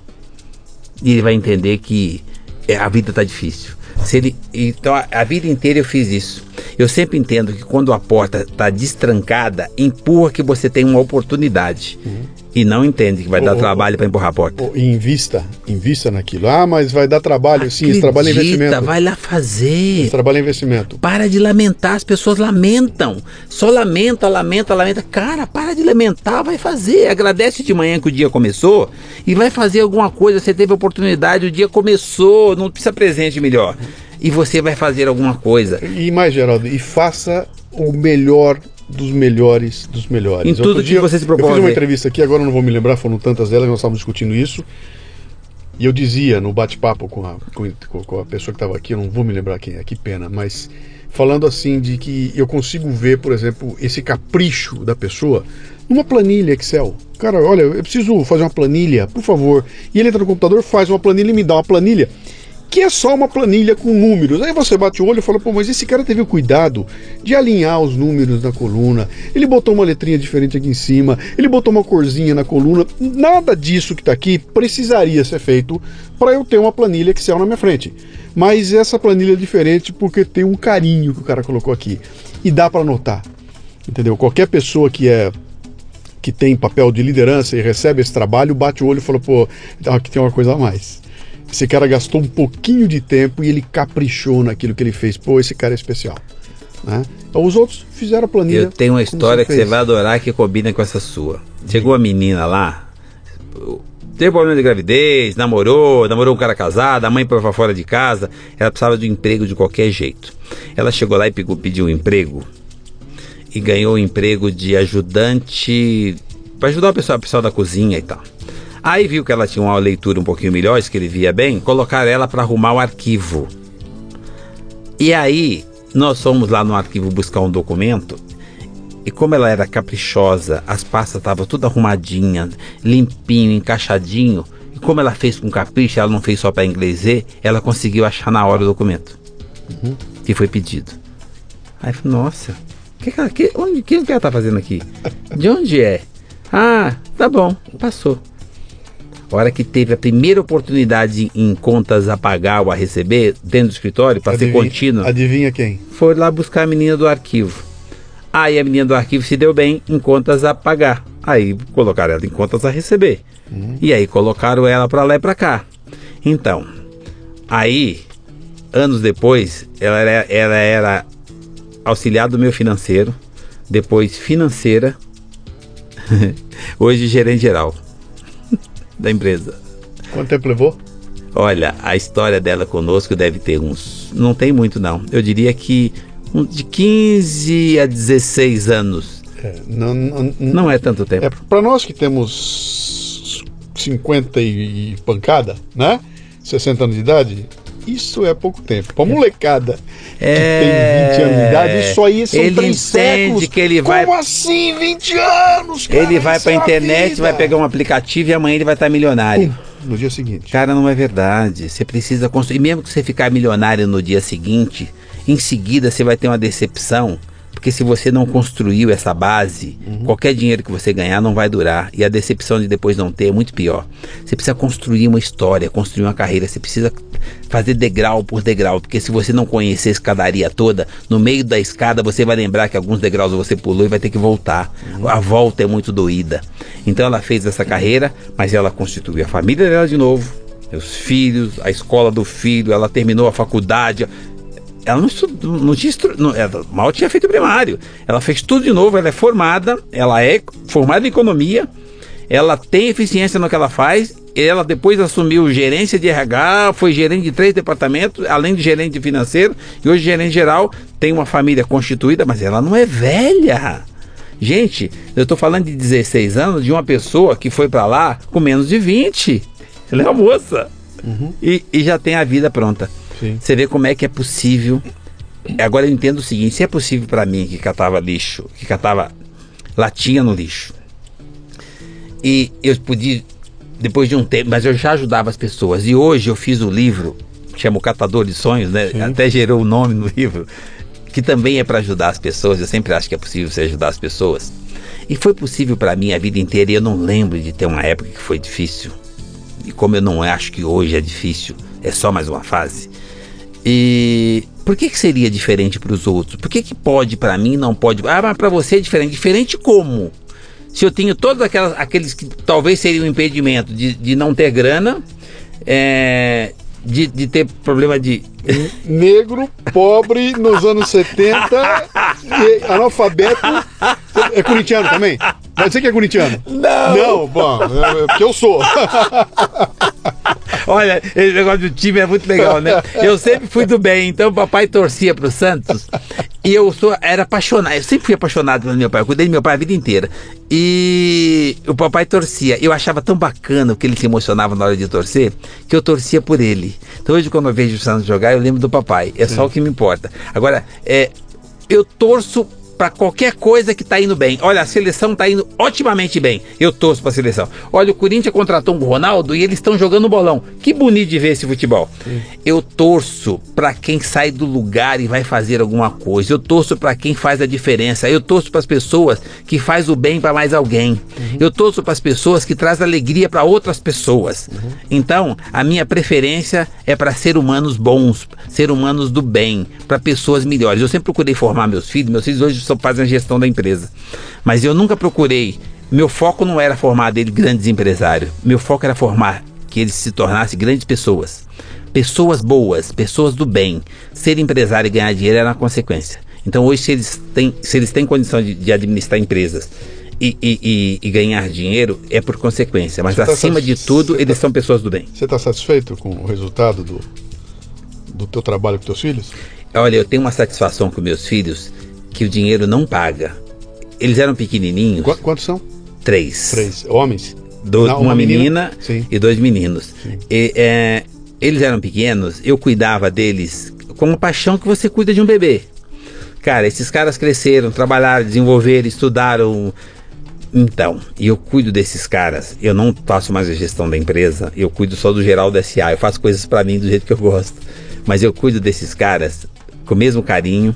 E ele vai entender que é, a vida está difícil. Se ele, então a, a, vida inteira eu fiz isso. Eu sempre entendo que quando a porta está destrancada, empurra que você tem uma oportunidade. Uhum e não entende que vai dar trabalho para empurrar a porta. invista, invista naquilo. Ah, mas vai dar trabalho, Acredita, sim, esse trabalho é investimento. vai lá fazer. Esse trabalho é investimento. Para de lamentar, as pessoas lamentam. Só lamenta, lamenta, lamenta. Cara, para de lamentar, vai fazer. Agradece de manhã que o dia começou e vai fazer alguma coisa. Você teve oportunidade, o dia começou, não precisa presente melhor. E você vai fazer alguma coisa. E mais, Geraldo, e faça o melhor dos melhores dos melhores. Em tudo Outro que dia, você se propõe. Eu fiz uma entrevista aqui, agora não vou me lembrar, foram tantas delas, nós estávamos discutindo isso. E eu dizia no bate-papo com a, com, com, a pessoa que estava aqui, eu não vou me lembrar quem é, que pena, mas falando assim de que eu consigo ver, por exemplo, esse capricho da pessoa numa planilha Excel. Cara, olha, eu preciso fazer uma planilha, por favor. E ele entra no computador, faz uma planilha e me dá uma planilha. Que é só uma planilha com números. Aí você bate o olho e fala, pô, mas esse cara teve o cuidado de alinhar os números na coluna. Ele botou uma letrinha diferente aqui em cima, ele botou uma corzinha na coluna. Nada disso que está aqui precisaria ser feito para eu ter uma planilha Excel na minha frente. Mas essa planilha é diferente porque tem um carinho que o cara colocou aqui. E dá para notar. Entendeu? Qualquer pessoa que é que tem papel de liderança e recebe esse trabalho, bate o olho e fala, pô, aqui tem uma coisa a mais. Esse cara gastou um pouquinho de tempo e ele caprichou naquilo que ele fez. Pô, esse cara é especial. Né? Então os outros fizeram a planilha. Eu tenho uma história você que fez. você vai adorar que combina com essa sua. Chegou a menina lá, teve problema de gravidez, namorou, namorou um cara casado, a mãe foi fora de casa, ela precisava de um emprego de qualquer jeito. Ela chegou lá e pediu um emprego e ganhou o emprego de ajudante para ajudar o pessoal, o pessoal da cozinha e tal. Aí viu que ela tinha uma leitura um pouquinho melhor, escrevia bem, colocaram ela para arrumar o arquivo. E aí nós fomos lá no arquivo buscar um documento e como ela era caprichosa, as pastas estavam tudo arrumadinha, limpinho, encaixadinho. E como ela fez com capricho, ela não fez só para inglês ver, ela conseguiu achar na hora o documento uhum. que foi pedido. Aí eu falei, nossa, que, que, que, onde, que, que ela tá fazendo aqui? De onde é? Ah, tá bom, passou. A hora que teve a primeira oportunidade em contas a pagar ou a receber dentro do escritório, para ser contínua. Adivinha quem? Foi lá buscar a menina do arquivo. Aí a menina do arquivo se deu bem em contas a pagar. Aí colocaram ela em contas a receber. Uhum. E aí colocaram ela para lá e para cá. Então, aí, anos depois, ela era, ela era auxiliar do meu financeiro, depois financeira, <laughs> hoje gerente geral da empresa. Quanto tempo levou? Olha, a história dela conosco deve ter uns. Não tem muito, não. Eu diria que de 15 a 16 anos. É, não, não, não, é tanto tempo. É, Para nós que temos 50 e pancada, né? 60 anos de idade, isso é pouco tempo. Pra molecada é... que tem 20 anos de idade, isso aí são ele três séculos. que ele vai... Como assim 20 anos, cara? Ele vai pra é internet, vai pegar um aplicativo e amanhã ele vai estar milionário. no dia seguinte. Cara, não é verdade. Você precisa construir. Mesmo que você ficar milionário no dia seguinte, em seguida você vai ter uma decepção porque se você não construiu essa base, uhum. qualquer dinheiro que você ganhar não vai durar. E a decepção de depois não ter é muito pior. Você precisa construir uma história, construir uma carreira. Você precisa fazer degrau por degrau. Porque se você não conhecer a escadaria toda, no meio da escada você vai lembrar que alguns degraus você pulou e vai ter que voltar. Uhum. A volta é muito doída. Então ela fez essa carreira, mas ela constituiu a família dela de novo. Os filhos, a escola do filho, ela terminou a faculdade, ela não estudou, não tinha não, ela mal tinha feito primário. Ela fez tudo de novo, ela é formada, ela é formada em economia, ela tem eficiência no que ela faz. Ela depois assumiu gerência de RH, foi gerente de três departamentos, além de gerente financeiro, e hoje gerente geral, tem uma família constituída, mas ela não é velha. Gente, eu estou falando de 16 anos de uma pessoa que foi para lá com menos de 20. Ela é uma moça. Uhum. E, e já tem a vida pronta. Sim. Você vê como é que é possível. Agora eu entendo o seguinte: se é possível para mim que catava lixo, que catava latinha no lixo, e eu podia, depois de um tempo, mas eu já ajudava as pessoas. E hoje eu fiz o livro, que chama o Catador de Sonhos, né? Sim. Até gerou o nome no livro, que também é para ajudar as pessoas. Eu sempre acho que é possível você ajudar as pessoas. E foi possível para mim a vida inteira, e eu não lembro de ter uma época que foi difícil. E como eu não acho que hoje é difícil, é só mais uma fase. E por que, que seria diferente para os outros? Por que, que pode para mim não pode? Ah, mas para você é diferente. Diferente como? Se eu tenho todos aquelas, aqueles que talvez seriam um impedimento de, de não ter grana, é, de, de ter problema de. Negro, pobre, nos anos 70, analfabeto. É corintiano também? Vai dizer que é corintiano? Não! Não, bom, é, é porque eu sou. <laughs> Olha, esse negócio do time é muito legal, né? <laughs> Eu sempre fui do bem, então o papai torcia pro Santos e eu sou, era apaixonado, eu sempre fui apaixonado pelo meu pai, eu cuidei do meu pai a vida inteira. E o papai torcia. Eu achava tão bacana que ele se emocionava na hora de torcer, que eu torcia por ele. Então hoje quando eu vejo o Santos jogar, eu lembro do papai. É só o que me importa. Agora, é, eu torço para qualquer coisa que tá indo bem. Olha, a seleção tá indo otimamente bem. Eu torço para a seleção. Olha, o Corinthians contratou um Ronaldo e eles estão jogando bolão. Que bonito de ver esse futebol. Sim. Eu torço para quem sai do lugar e vai fazer alguma coisa. Eu torço para quem faz a diferença. Eu torço para as pessoas que faz o bem para mais alguém. Uhum. Eu torço para as pessoas que traz alegria para outras pessoas. Uhum. Então, a minha preferência é para ser humanos bons, ser humanos do bem, para pessoas melhores. Eu sempre procurei formar meus filhos. Meus filhos hoje só fazem a gestão da empresa. Mas eu nunca procurei. Meu foco não era formar dele grandes empresários. Meu foco era formar que eles se tornassem grandes pessoas. Pessoas boas, pessoas do bem. Ser empresário e ganhar dinheiro era uma consequência. Então hoje, se eles têm, se eles têm condição de, de administrar empresas e, e, e, ganhar dinheiro, é por consequência. Mas tá acima de tudo, eles tá, são pessoas do bem. Você está satisfeito com o resultado do, do teu trabalho com teus filhos? Olha, eu tenho uma satisfação com meus filhos que o dinheiro não paga. Eles eram pequenininhos. Qu quantos são? Três. Três. Homens? Do, não, uma, uma, menina, menina e dois meninos. E, é, eles eram pequenos, eu cuidava deles com a paixão que você cuida de um bebê. Cara, esses caras cresceram, trabalharam, desenvolveram, estudaram. Então, e eu cuido desses caras. Eu não faço mais a gestão da empresa, eu cuido só do geral da SA. Eu faço coisas para mim do jeito que eu gosto. Mas eu cuido desses caras com o mesmo carinho,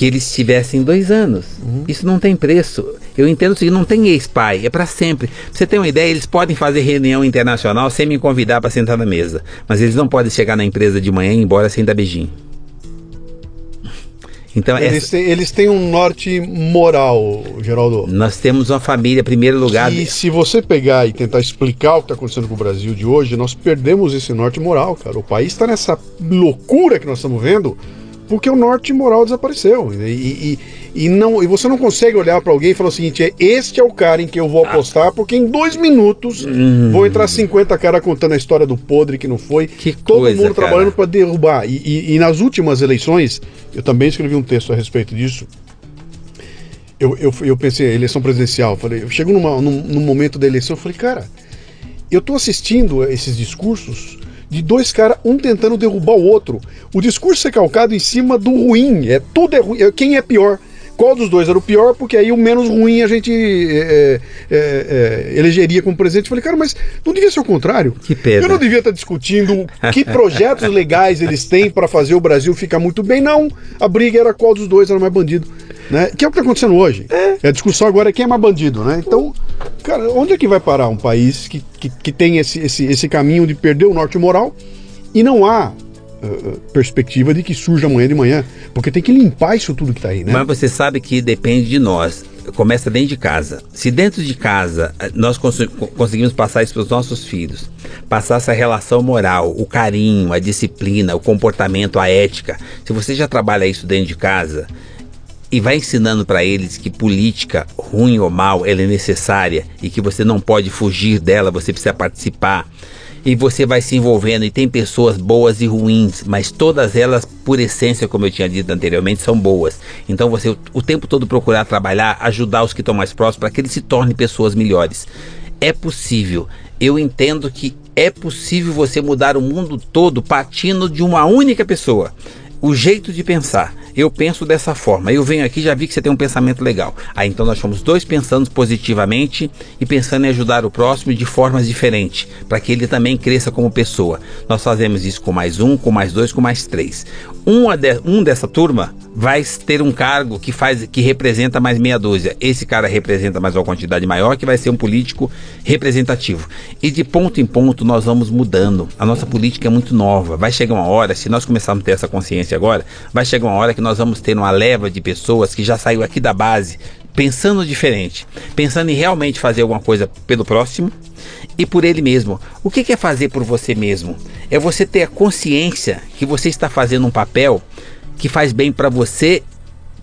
que eles tivessem dois anos. Uhum. Isso não tem preço. Eu entendo que não tem ex-pai, é para sempre. Pra você ter uma ideia, eles podem fazer reunião internacional sem me convidar para sentar na mesa, mas eles não podem chegar na empresa de manhã e ir embora sem dar beijinho. Então, eles, essa... têm, eles têm um norte moral, Geraldo. Nós temos uma família, primeiro lugar. E se você pegar e tentar explicar o que está acontecendo com o Brasil de hoje, nós perdemos esse norte moral, cara. O país está nessa loucura que nós estamos vendo porque o norte moral desapareceu. E, e, e, não, e você não consegue olhar para alguém e falar o seguinte: é, este é o cara em que eu vou apostar, porque em dois minutos hum. vão entrar 50 caras contando a história do podre que não foi. Que todo coisa, mundo trabalhando para derrubar. E, e, nas últimas eleições, eu também escrevi um texto a respeito disso. Eu, eu, eu pensei, eleição presidencial, falei, eu chego numa, num, num momento da eleição, eu falei, cara, eu tô assistindo esses discursos de dois caras, um tentando derrubar o outro. O discurso é calcado em cima do ruim. É tudo é ruim. É, quem é pior? Qual dos dois era o pior? Porque aí o menos ruim a gente é, é, é, elegeria como presidente. Eu falei, cara, mas não devia ser o contrário. Que pena. Eu não devia estar discutindo que projetos <laughs> legais eles têm para fazer o Brasil ficar muito bem. Não. A briga era qual dos dois era mais bandido. Né? Que é o que está acontecendo hoje. É. A discussão agora é quem é mais bandido, né? Então, cara, onde é que vai parar um país que, que, que tem esse, esse, esse caminho de perder o norte moral e não há uh, perspectiva de que surja amanhã de manhã? Porque tem que limpar isso tudo que está aí, né? Mas você sabe que depende de nós. Começa dentro de casa. Se dentro de casa eh, nós cons conseguimos passar isso para os nossos filhos, passar essa relação moral, o carinho, a disciplina, o comportamento, a ética. Se você já trabalha isso dentro de casa, e vai ensinando para eles que política, ruim ou mal, ela é necessária e que você não pode fugir dela, você precisa participar. E você vai se envolvendo e tem pessoas boas e ruins, mas todas elas, por essência, como eu tinha dito anteriormente, são boas. Então você o tempo todo procurar trabalhar, ajudar os que estão mais próximos para que eles se tornem pessoas melhores. É possível. Eu entendo que é possível você mudar o mundo todo partindo de uma única pessoa. O jeito de pensar eu penso dessa forma. Eu venho aqui já vi que você tem um pensamento legal. Aí então nós fomos dois pensando positivamente e pensando em ajudar o próximo de formas diferentes, para que ele também cresça como pessoa. Nós fazemos isso com mais um, com mais dois, com mais três. Um, de, um dessa turma vai ter um cargo que faz que representa mais meia dúzia. Esse cara representa mais uma quantidade maior, que vai ser um político representativo. E de ponto em ponto nós vamos mudando. A nossa política é muito nova. Vai chegar uma hora, se nós começarmos a ter essa consciência agora, vai chegar uma hora que nós vamos ter uma leva de pessoas que já saiu aqui da base pensando diferente, pensando em realmente fazer alguma coisa pelo próximo e por ele mesmo. O que é fazer por você mesmo? É você ter a consciência que você está fazendo um papel que faz bem para você,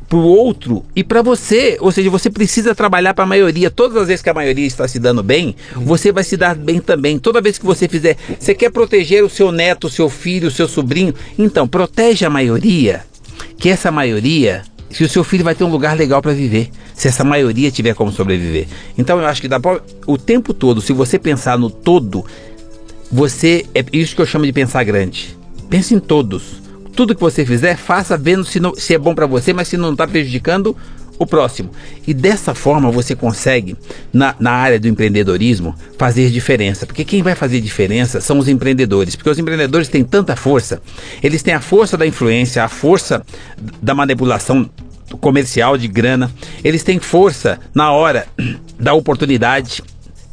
para o outro e para você. Ou seja, você precisa trabalhar para a maioria. Todas as vezes que a maioria está se dando bem, você vai se dar bem também. Toda vez que você fizer, você quer proteger o seu neto, o seu filho, o seu sobrinho, então protege a maioria. Que essa maioria se o seu filho vai ter um lugar legal para viver, se essa maioria tiver como sobreviver. Então eu acho que dá pra, o tempo todo, se você pensar no todo, você é isso que eu chamo de pensar grande. Pense em todos tudo que você fizer, faça vendo se, não, se é bom para você, mas se não está prejudicando o próximo. E dessa forma você consegue, na, na área do empreendedorismo, fazer diferença. Porque quem vai fazer diferença são os empreendedores. Porque os empreendedores têm tanta força. Eles têm a força da influência, a força da manipulação comercial de grana. Eles têm força na hora <clears throat> da oportunidade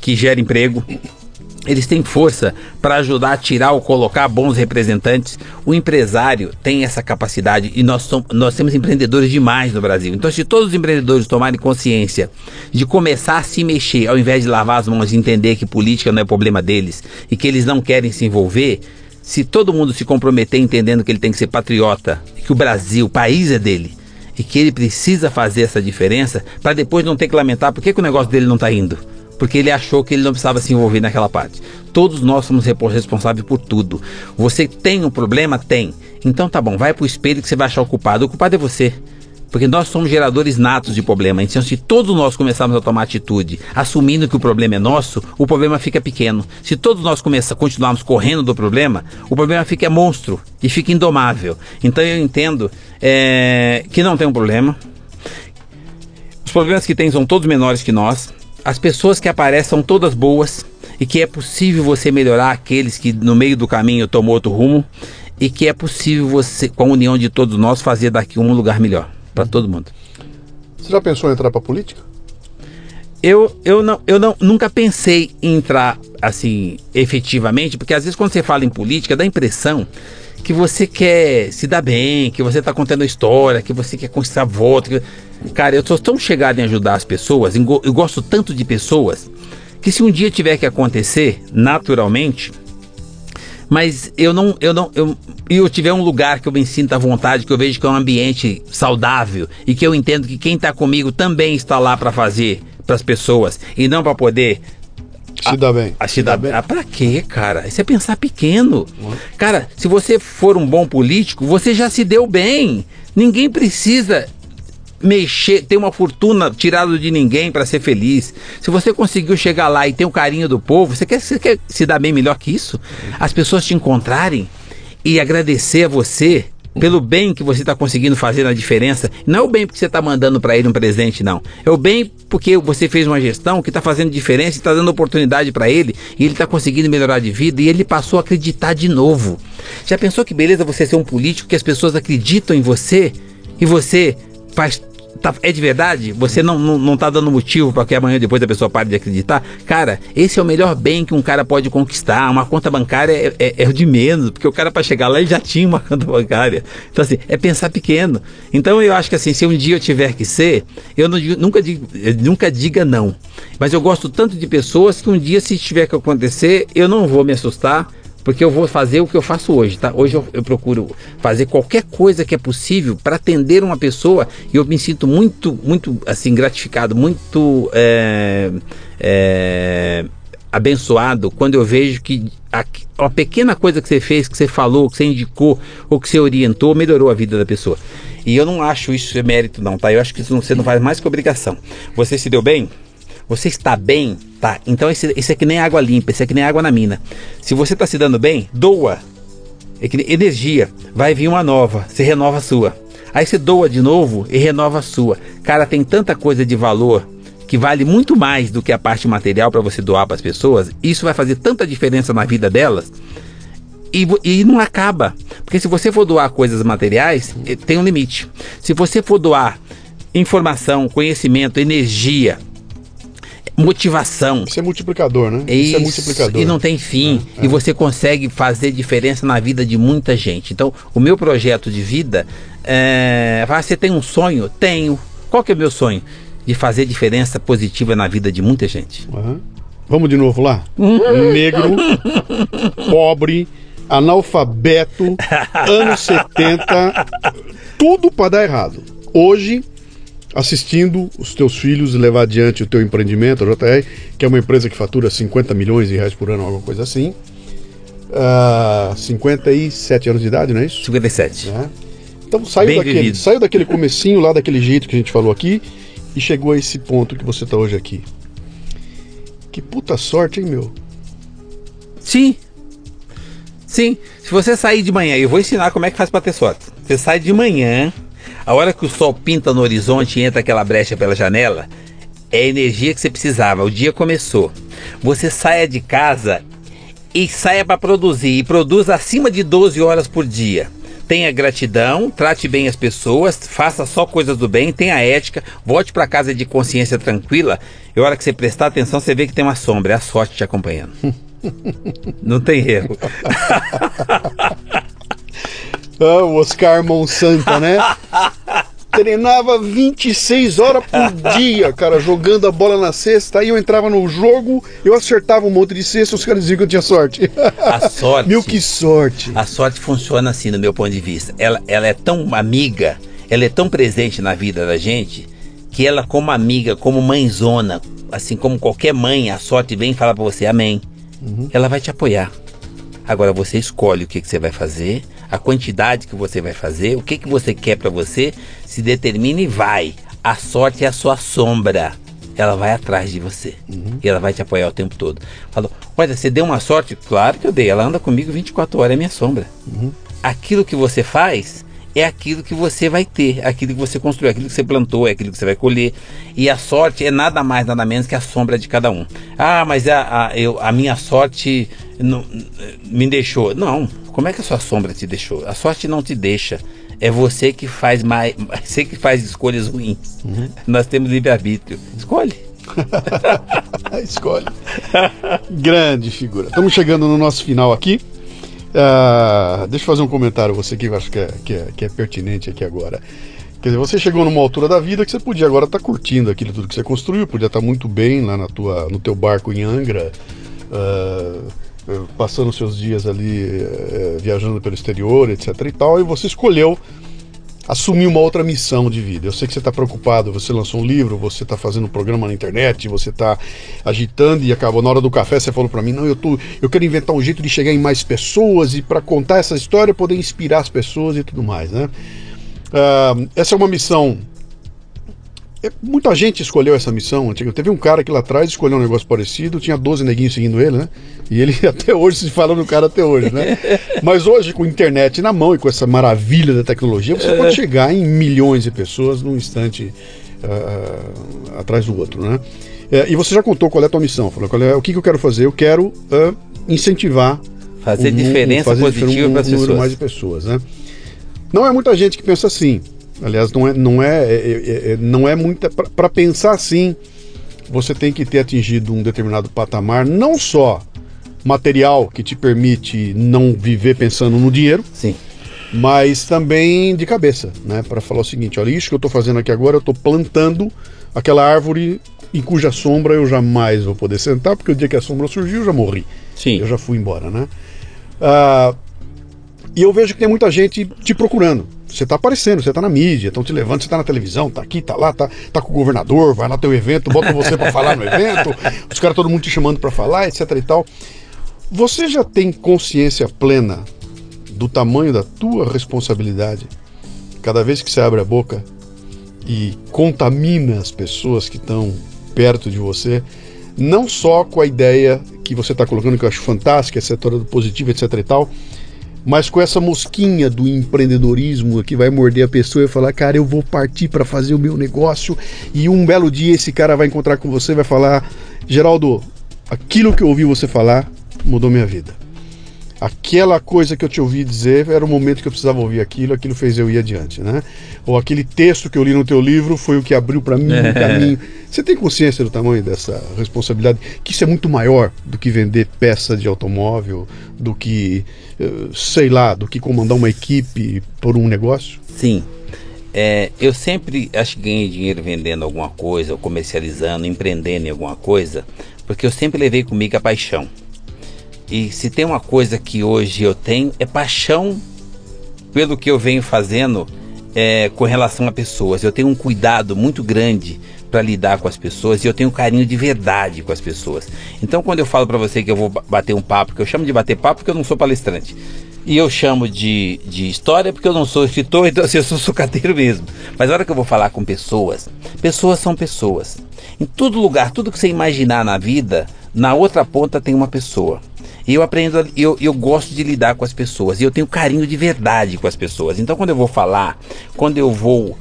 que gera emprego eles têm força para ajudar a tirar ou colocar bons representantes. O empresário tem essa capacidade e nós, nós temos empreendedores demais no Brasil. Então, se todos os empreendedores tomarem consciência de começar a se mexer, ao invés de lavar as mãos e entender que política não é problema deles e que eles não querem se envolver, se todo mundo se comprometer entendendo que ele tem que ser patriota, que o Brasil, o país é dele e que ele precisa fazer essa diferença para depois não ter que lamentar por que, que o negócio dele não está indo porque ele achou que ele não precisava se envolver naquela parte. Todos nós somos responsáveis por tudo. Você tem um problema? Tem. Então tá bom, vai pro espelho que você vai achar o culpado. O culpado é você. Porque nós somos geradores natos de problema. Então, se todos nós começarmos a tomar atitude, assumindo que o problema é nosso, o problema fica pequeno. Se todos nós começar, continuarmos correndo do problema, o problema fica monstro e fica indomável. Então, eu entendo é, que não tem um problema. Os problemas que tem são todos menores que nós as pessoas que aparecem são todas boas e que é possível você melhorar aqueles que no meio do caminho tomou outro rumo e que é possível você, com a união de todos nós, fazer daqui um lugar melhor para todo mundo. Você já pensou em entrar para política? Eu, eu, não, eu não, nunca pensei em entrar assim efetivamente, porque às vezes quando você fala em política dá a impressão que você quer se dar bem, que você está contando história, que você quer conquistar voto. Que... Cara, eu sou tão chegado em ajudar as pessoas, eu gosto tanto de pessoas, que se um dia tiver que acontecer, naturalmente, mas eu não, eu não, eu, eu tiver um lugar que eu me sinta à vontade, que eu vejo que é um ambiente saudável e que eu entendo que quem está comigo também está lá para fazer para as pessoas e não para poder se dá bem. A, se dá bem. Ah, pra quê, cara? Isso é pensar pequeno. Uhum. Cara, se você for um bom político, você já se deu bem. Ninguém precisa mexer, ter uma fortuna tirada de ninguém para ser feliz. Se você conseguiu chegar lá e ter o carinho do povo, você quer, você quer se dar bem melhor que isso? As pessoas te encontrarem e agradecer a você pelo bem que você está conseguindo fazer na diferença. Não é o bem porque você está mandando para ele um presente, não. É o bem porque você fez uma gestão que está fazendo diferença, está dando oportunidade para ele e ele está conseguindo melhorar de vida e ele passou a acreditar de novo. Já pensou que beleza você ser um político que as pessoas acreditam em você e você faz tá, é de verdade? Você não, não, não tá dando motivo para que amanhã depois a pessoa pare de acreditar? Cara, esse é o melhor bem que um cara pode conquistar. Uma conta bancária é, é, é de menos, porque o cara para chegar lá ele já tinha uma <laughs> conta bancária. Então, assim, é pensar pequeno. Então, eu acho que assim, se um dia eu tiver que ser, eu não, nunca, digo, nunca diga não. Mas eu gosto tanto de pessoas que um dia, se tiver que acontecer, eu não vou me assustar porque eu vou fazer o que eu faço hoje, tá? Hoje eu, eu procuro fazer qualquer coisa que é possível para atender uma pessoa e eu me sinto muito, muito assim gratificado, muito é, é, abençoado quando eu vejo que a, uma pequena coisa que você fez, que você falou, que você indicou ou que você orientou, melhorou a vida da pessoa. E eu não acho isso mérito não, tá? Eu acho que isso você não faz mais que obrigação. Você se deu bem? Você está bem? Tá. Então esse, esse é que nem água limpa, esse é que nem água na mina. Se você está se dando bem, doa. É que energia. Vai vir uma nova, você renova a sua. Aí você doa de novo e renova a sua. Cara, tem tanta coisa de valor que vale muito mais do que a parte material para você doar para as pessoas. Isso vai fazer tanta diferença na vida delas. E, e, não acaba. Porque se você for doar coisas materiais, eh, tem um limite. Se você for doar informação, conhecimento, energia, motivação. Isso é multiplicador, né? Isso, Isso é multiplicador. E não tem fim. É, é. E você consegue fazer diferença na vida de muita gente. Então, o meu projeto de vida é. Você tem um sonho? Tenho. Qual que é o meu sonho? De fazer diferença positiva na vida de muita gente. Uhum. Vamos de novo lá? <laughs> Negro, pobre, analfabeto, <laughs> anos 70, tudo para dar errado. Hoje assistindo os teus filhos levar adiante o teu empreendimento, a JR, que é uma empresa que fatura 50 milhões de reais por ano, alguma coisa assim. Uh, ah, 57 anos de idade, não é isso? 57. É. Então saiu daquele, saiu daquele comecinho lá, daquele jeito que a gente falou aqui, e chegou a esse ponto que você está hoje aqui. Que puta sorte, hein, meu? Sim. Sim, se você sair de manhã, eu vou ensinar como é que faz para ter sorte. Você sai de manhã, a hora que o sol pinta no horizonte e entra aquela brecha pela janela, é a energia que você precisava. O dia começou. Você saia de casa e saia para produzir e produza acima de 12 horas por dia. Tenha gratidão, trate bem as pessoas, faça só coisas do bem, tenha ética, volte para casa de consciência tranquila. E a hora que você prestar atenção, você vê que tem uma sombra, é a sorte te acompanhando. <laughs> Não tem erro. <laughs> ah, o Oscar Monsanto, né? <laughs> treinava 26 horas por dia, cara, jogando a bola na cesta. Aí eu entrava no jogo, eu acertava um monte de cesta, os caras diziam que eu tinha sorte. A sorte. <laughs> Meu, que sorte. A sorte funciona assim, no meu ponto de vista. Ela, ela é tão amiga, ela é tão presente na vida da gente, que ela, como amiga, como mãezona, assim como qualquer mãe, a sorte vem e fala pra você, amém. Uhum. Ela vai te apoiar. Agora você escolhe o que, que você vai fazer a quantidade que você vai fazer, o que, que você quer para você, se determine e vai. A sorte é a sua sombra. Ela vai atrás de você. Uhum. E ela vai te apoiar o tempo todo. Falou: Olha, você deu uma sorte? Claro que eu dei. Ela anda comigo 24 horas, é minha sombra. Uhum. Aquilo que você faz é aquilo que você vai ter, aquilo que você construiu, aquilo que você plantou, é aquilo que você vai colher. E a sorte é nada mais, nada menos que a sombra de cada um. Ah, mas a, a, eu, a minha sorte não, me deixou. Não, como é que a sua sombra te deixou? A sorte não te deixa. É você que faz mais, <laughs> você que faz escolhas ruins. Uhum. Nós temos livre-arbítrio. Escolhe. <laughs> Escolhe. Grande figura. Estamos chegando no nosso final aqui. Uh, deixa eu fazer um comentário, você que eu acho que é, que, é, que é pertinente aqui agora. Quer dizer, você chegou numa altura da vida que você podia agora estar tá curtindo aquilo tudo que você construiu, podia estar tá muito bem lá na tua, no teu barco em Angra. Uh, passando seus dias ali é, viajando pelo exterior, etc e tal, e você escolheu assumir uma outra missão de vida. Eu sei que você está preocupado, você lançou um livro, você está fazendo um programa na internet, você está agitando e acabou na hora do café você falou para mim, não, eu tô, eu quero inventar um jeito de chegar em mais pessoas e para contar essa história poder inspirar as pessoas e tudo mais, né? Uh, essa é uma missão muita gente escolheu essa missão antiga. Teve um cara que lá atrás escolheu um negócio parecido, tinha 12 neguinhos seguindo ele, né? E ele <laughs> até hoje se fala no cara até hoje, né? <laughs> Mas hoje, com a internet na mão e com essa maravilha da tecnologia, você pode chegar em milhões de pessoas num instante uh, atrás do outro, né? É, e você já contou qual é a tua missão, falou qual é, o que, que eu quero fazer? Eu quero uh, incentivar fazer um, diferença fazer positiva um, para as pessoas. mais de pessoas, né? Não é muita gente que pensa assim. Aliás, não é, não é, é, é, é não é muita. Para pensar assim, você tem que ter atingido um determinado patamar, não só material que te permite não viver pensando no dinheiro, sim, mas também de cabeça, né? Para falar o seguinte: olha, isso que eu estou fazendo aqui agora, eu estou plantando aquela árvore em cuja sombra eu jamais vou poder sentar, porque o dia que a sombra surgiu eu já morri. Sim. Eu já fui embora, né? Ah, e eu vejo que tem muita gente te procurando. Você está aparecendo, você está na mídia, estão te levando, você está na televisão, está aqui, está lá, está tá com o governador, vai lá teu evento, bota você para falar no evento, <laughs> os caras todo mundo te chamando para falar, etc e tal. Você já tem consciência plena do tamanho da tua responsabilidade cada vez que você abre a boca e contamina as pessoas que estão perto de você, não só com a ideia que você está colocando, que eu acho fantástica, essa história do positivo, etc e tal, mas com essa mosquinha do empreendedorismo que vai morder a pessoa e falar, cara, eu vou partir para fazer o meu negócio e um belo dia esse cara vai encontrar com você e vai falar, Geraldo, aquilo que eu ouvi você falar mudou minha vida aquela coisa que eu te ouvi dizer era o momento que eu precisava ouvir aquilo, aquilo fez eu ir adiante, né? Ou aquele texto que eu li no teu livro foi o que abriu para mim o caminho. Você tem consciência do tamanho dessa responsabilidade? Que isso é muito maior do que vender peça de automóvel, do que, eh, sei lá, do que comandar uma equipe por um negócio? Sim. É, eu sempre acho que ganhei dinheiro vendendo alguma coisa, ou comercializando, empreendendo em alguma coisa, porque eu sempre levei comigo a paixão. E se tem uma coisa que hoje eu tenho é paixão pelo que eu venho fazendo é, com relação a pessoas. Eu tenho um cuidado muito grande para lidar com as pessoas e eu tenho um carinho de verdade com as pessoas. Então, quando eu falo para você que eu vou bater um papo, que eu chamo de bater papo porque eu não sou palestrante. E eu chamo de, de história porque eu não sou escritor, <laughs> então assim, eu sou sucateiro mesmo. Mas na hora que eu vou falar com pessoas, pessoas são pessoas. Em todo lugar, tudo que você imaginar na vida, na outra ponta tem uma pessoa. E eu aprendo, eu, eu gosto de lidar com as pessoas. E eu tenho carinho de verdade com as pessoas. Então, quando eu vou falar, quando eu vou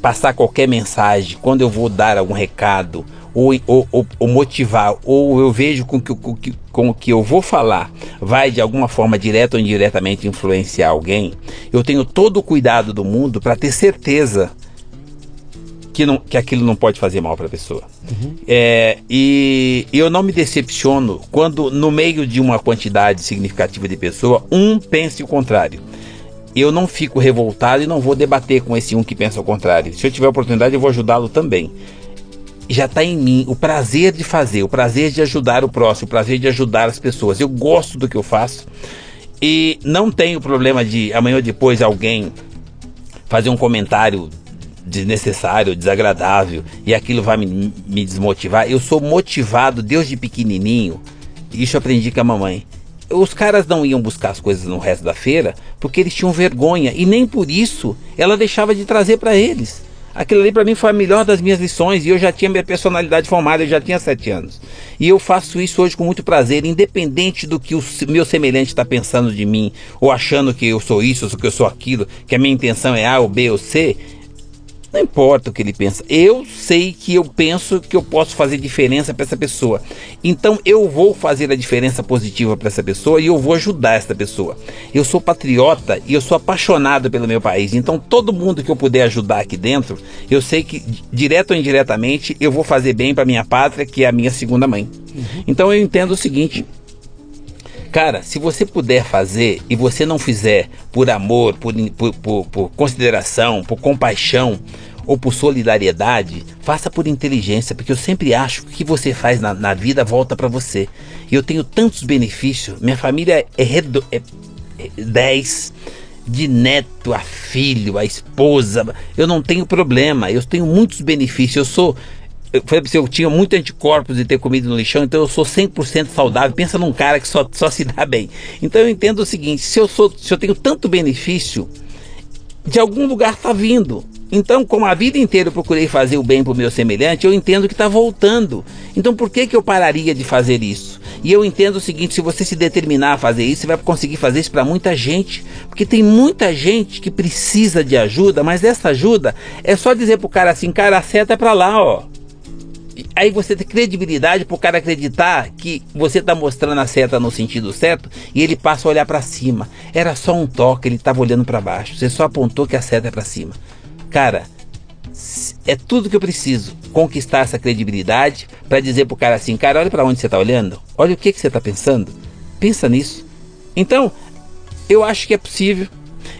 passar qualquer mensagem, quando eu vou dar algum recado, ou, ou, ou, ou motivar, ou eu vejo com que, com, que, com o que eu vou falar vai de alguma forma direta ou indiretamente influenciar alguém, eu tenho todo o cuidado do mundo para ter certeza que, não, que aquilo não pode fazer mal para a pessoa. Uhum. É, e eu não me decepciono quando, no meio de uma quantidade significativa de pessoa, um pense o contrário. Eu não fico revoltado e não vou debater com esse um que pensa o contrário. Se eu tiver oportunidade, eu vou ajudá-lo também. Já está em mim o prazer de fazer, o prazer de ajudar o próximo, o prazer de ajudar as pessoas. Eu gosto do que eu faço e não tenho problema de amanhã ou depois alguém fazer um comentário desnecessário, desagradável e aquilo vai me, me desmotivar. Eu sou motivado desde pequenininho. Isso eu aprendi com a mamãe. Os caras não iam buscar as coisas no resto da feira porque eles tinham vergonha e nem por isso ela deixava de trazer para eles. Aquilo ali para mim foi a melhor das minhas lições e eu já tinha minha personalidade formada, eu já tinha sete anos. E eu faço isso hoje com muito prazer, independente do que o meu semelhante está pensando de mim, ou achando que eu sou isso, ou que eu sou aquilo, que a minha intenção é A ou B ou C. Não importa o que ele pensa. Eu sei que eu penso que eu posso fazer diferença para essa pessoa. Então eu vou fazer a diferença positiva para essa pessoa e eu vou ajudar essa pessoa. Eu sou patriota e eu sou apaixonado pelo meu país. Então todo mundo que eu puder ajudar aqui dentro, eu sei que direto ou indiretamente eu vou fazer bem para minha pátria, que é a minha segunda mãe. Uhum. Então eu entendo o seguinte, Cara, se você puder fazer e você não fizer por amor, por, por, por, por consideração, por compaixão ou por solidariedade, faça por inteligência, porque eu sempre acho que o que você faz na, na vida volta para você. E eu tenho tantos benefícios, minha família é, redo, é, é 10 de neto a filho, a esposa, eu não tenho problema, eu tenho muitos benefícios. Eu sou pra você, eu tinha muito anticorpos de ter comido no lixão, então eu sou 100% saudável. Pensa num cara que só, só se dá bem. Então eu entendo o seguinte: se eu, sou, se eu tenho tanto benefício, de algum lugar está vindo. Então, como a vida inteira eu procurei fazer o bem para o meu semelhante, eu entendo que está voltando. Então, por que, que eu pararia de fazer isso? E eu entendo o seguinte: se você se determinar a fazer isso, você vai conseguir fazer isso para muita gente. Porque tem muita gente que precisa de ajuda, mas essa ajuda é só dizer para o cara assim: cara, a seta é para lá, ó aí você tem credibilidade pro cara acreditar que você tá mostrando a seta no sentido certo e ele passa a olhar para cima. Era só um toque, ele tava olhando para baixo. Você só apontou que a seta é para cima. Cara, é tudo que eu preciso conquistar essa credibilidade para dizer pro cara assim, cara, olha para onde você tá olhando, olha o que que você tá pensando. Pensa nisso. Então, eu acho que é possível.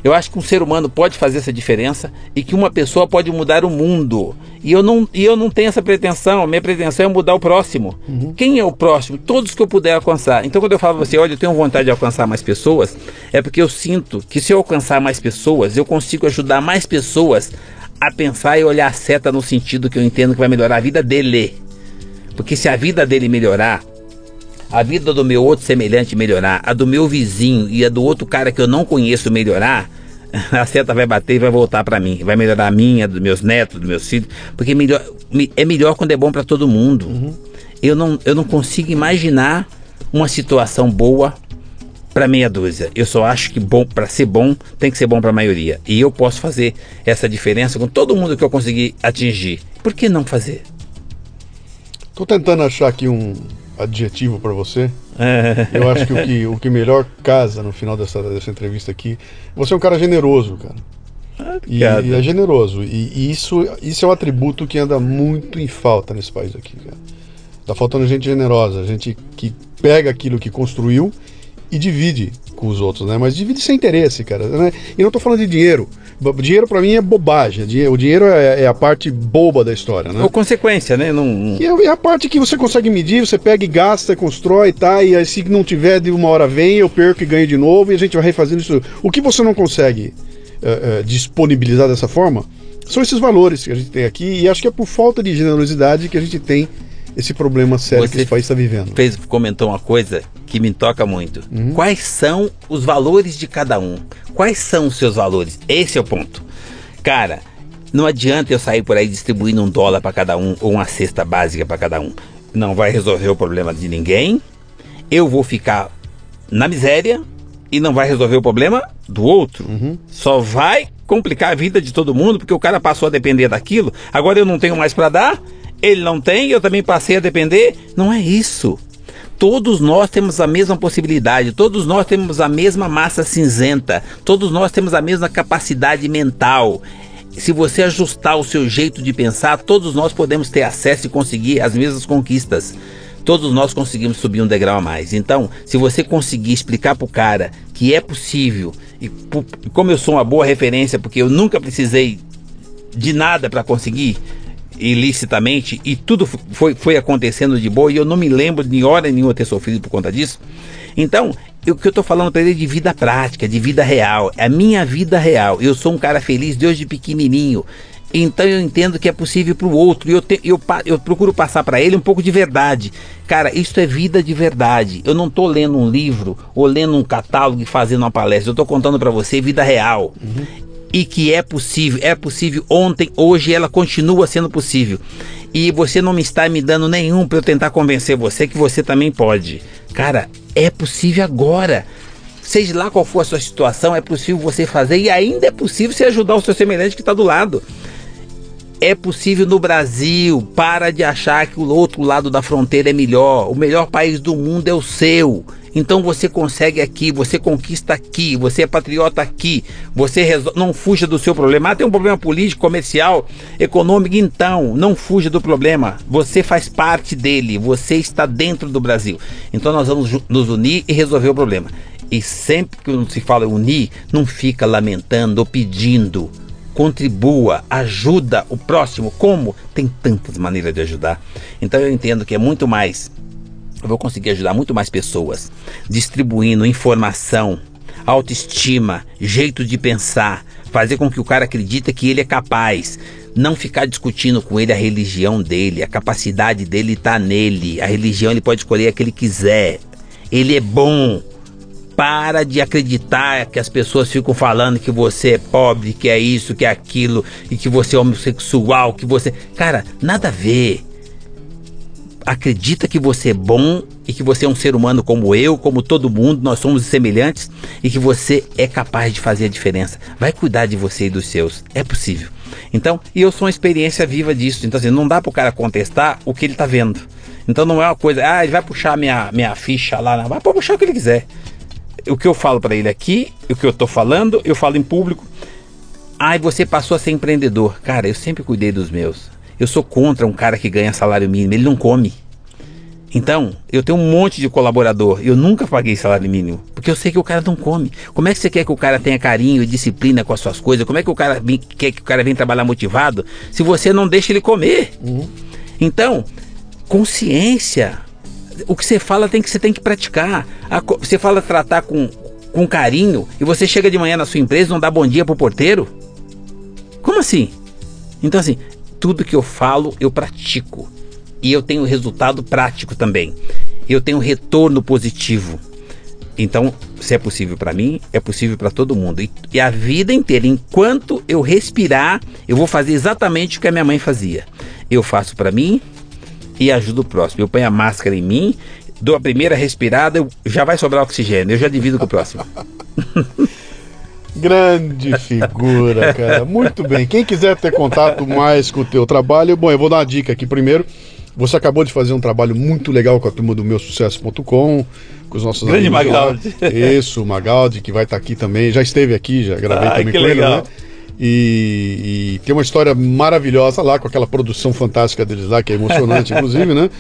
Eu acho que um ser humano pode fazer essa diferença e que uma pessoa pode mudar o mundo. E eu não, e eu não tenho essa pretensão. Minha pretensão é mudar o próximo. Uhum. Quem é o próximo? Todos que eu puder alcançar. Então, quando eu falo você, olha, eu tenho vontade de alcançar mais pessoas, é porque eu sinto que se eu alcançar mais pessoas, eu consigo ajudar mais pessoas a pensar e olhar a seta no sentido que eu entendo que vai melhorar a vida dele. Porque se a vida dele melhorar, a vida do meu outro semelhante melhorar, a do meu vizinho e a do outro cara que eu não conheço melhorar, <laughs> a seta vai bater e vai voltar para mim. Vai melhorar a minha, dos meus netos, dos meus filhos. Porque melhor, é melhor quando é bom para todo mundo. Uhum. Eu, não, eu não consigo imaginar uma situação boa para meia dúzia. Eu só acho que bom para ser bom tem que ser bom para a maioria. E eu posso fazer essa diferença com todo mundo que eu conseguir atingir. Por que não fazer? Tô tentando achar aqui um, adjetivo para você. É. Eu acho que o, que o que melhor casa no final dessa, dessa entrevista aqui, você é um cara generoso, cara. Ah, e, e, é generoso. E, e, isso, isso é um atributo que anda muito em falta nesse país aqui, cara. Tá faltando gente generosa, gente que pega aquilo que construiu e divide com os outros, né? Mas divide sem interesse, cara. Né? E não tô falando de dinheiro. Dinheiro para mim é bobagem. O dinheiro é, é, a parte boba da história, né? Ou consequência, né? Não... É, é, a parte que você consegue medir, você pega e gasta, constrói, tá? E aí, se não tiver, de uma hora vem, eu perco e ganho de novo e a gente vai refazendo isso. O que você não consegue é, é, disponibilizar dessa forma são esses valores que a gente tem aqui e acho que é por falta de generosidade que a gente tem esse problema sério Você que esse país está vivendo. Fez, comentou uma coisa que me toca muito. Uhum. Quais são os valores de cada um? Quais são os seus valores? Esse é o ponto. Cara, não adianta eu sair por aí distribuindo um dólar para cada um ou uma cesta básica para cada um. Não vai resolver o problema de ninguém. Eu vou ficar na miséria e não vai resolver o problema do outro. Uhum. Só vai complicar a vida de todo mundo porque o cara passou a depender daquilo. Agora eu não tenho mais para dar, ele não tem, eu também passei a depender. Não é isso. Todos nós temos a mesma possibilidade, todos nós temos a mesma massa cinzenta, todos nós temos a mesma capacidade mental se você ajustar o seu jeito de pensar, todos nós podemos ter acesso e conseguir as mesmas conquistas todos nós conseguimos subir um degrau a mais. Então, se você conseguir explicar para o cara que é possível, e como eu sou uma boa referência, porque eu nunca precisei de nada para conseguir ilicitamente e tudo foi, foi acontecendo de boa e eu não me lembro de hora nenhuma ter sofrido por conta disso. Então, o que eu estou falando para ele é de vida prática, de vida real, é a minha vida real. Eu sou um cara feliz desde pequenininho. Então eu entendo que é possível para o outro e eu, te, eu, eu procuro passar para ele um pouco de verdade. Cara, isso é vida de verdade. Eu não estou lendo um livro ou lendo um catálogo e fazendo uma palestra. Eu estou contando para você vida real. Uhum. E que é possível, é possível ontem, hoje ela continua sendo possível. E você não me está me dando nenhum para eu tentar convencer você que você também pode. Cara, é possível agora seja lá qual for a sua situação, é possível você fazer e ainda é possível você ajudar o seu semelhante que está do lado é possível no Brasil. Para de achar que o outro lado da fronteira é melhor. O melhor país do mundo é o seu. Então você consegue aqui, você conquista aqui, você é patriota aqui, você resol... não fuja do seu problema. Ah, tem um problema político, comercial, econômico, então não fuja do problema. Você faz parte dele, você está dentro do Brasil. Então nós vamos nos unir e resolver o problema. E sempre que se fala unir, não fica lamentando ou pedindo contribua, ajuda o próximo. Como? Tem tantas maneiras de ajudar. Então eu entendo que é muito mais. Eu vou conseguir ajudar muito mais pessoas distribuindo informação, autoestima, jeito de pensar, fazer com que o cara acredite que ele é capaz. Não ficar discutindo com ele a religião dele, a capacidade dele está nele. A religião ele pode escolher a que ele quiser. Ele é bom, para de acreditar que as pessoas ficam falando que você é pobre, que é isso, que é aquilo, e que você é homossexual, que você. Cara, nada a ver. Acredita que você é bom e que você é um ser humano como eu, como todo mundo, nós somos semelhantes e que você é capaz de fazer a diferença. Vai cuidar de você e dos seus. É possível. Então, e eu sou uma experiência viva disso. Então, assim, não dá para o cara contestar o que ele está vendo. Então não é uma coisa, ah, ele vai puxar minha, minha ficha lá, vai puxar o que ele quiser o que eu falo para ele aqui, o que eu tô falando, eu falo em público. Ai, você passou a ser empreendedor. Cara, eu sempre cuidei dos meus. Eu sou contra um cara que ganha salário mínimo, ele não come. Então, eu tenho um monte de colaborador, eu nunca paguei salário mínimo, porque eu sei que o cara não come. Como é que você quer que o cara tenha carinho e disciplina com as suas coisas? Como é que o cara vem, quer que o cara venha trabalhar motivado se você não deixa ele comer? Uhum. Então, consciência o que você fala tem que você tem que praticar. A, você fala tratar com, com carinho e você chega de manhã na sua empresa e não dá bom dia pro porteiro? Como assim? Então assim, tudo que eu falo eu pratico e eu tenho resultado prático também. Eu tenho retorno positivo. Então, se é possível para mim, é possível para todo mundo. E, e, a vida inteira, enquanto eu respirar, eu vou fazer exatamente o que a minha mãe fazia. Eu faço para mim, e ajuda o próximo. Eu ponho a máscara em mim, dou a primeira respirada, eu, já vai sobrar oxigênio, eu já divido com o próximo. <laughs> Grande figura, cara. Muito bem. Quem quiser ter contato mais com o teu trabalho, bom, eu vou dar uma dica aqui primeiro. Você acabou de fazer um trabalho muito legal com a turma do meu sucesso.com, com os nossos Grande amigos. Magaldi. Isso, o Magaldi, que vai estar aqui também. Já esteve aqui, já gravei ah, também com legal. ele, né? E, e, tem uma história maravilhosa lá, com aquela produção fantástica deles lá, que é emocionante, <laughs> inclusive, né?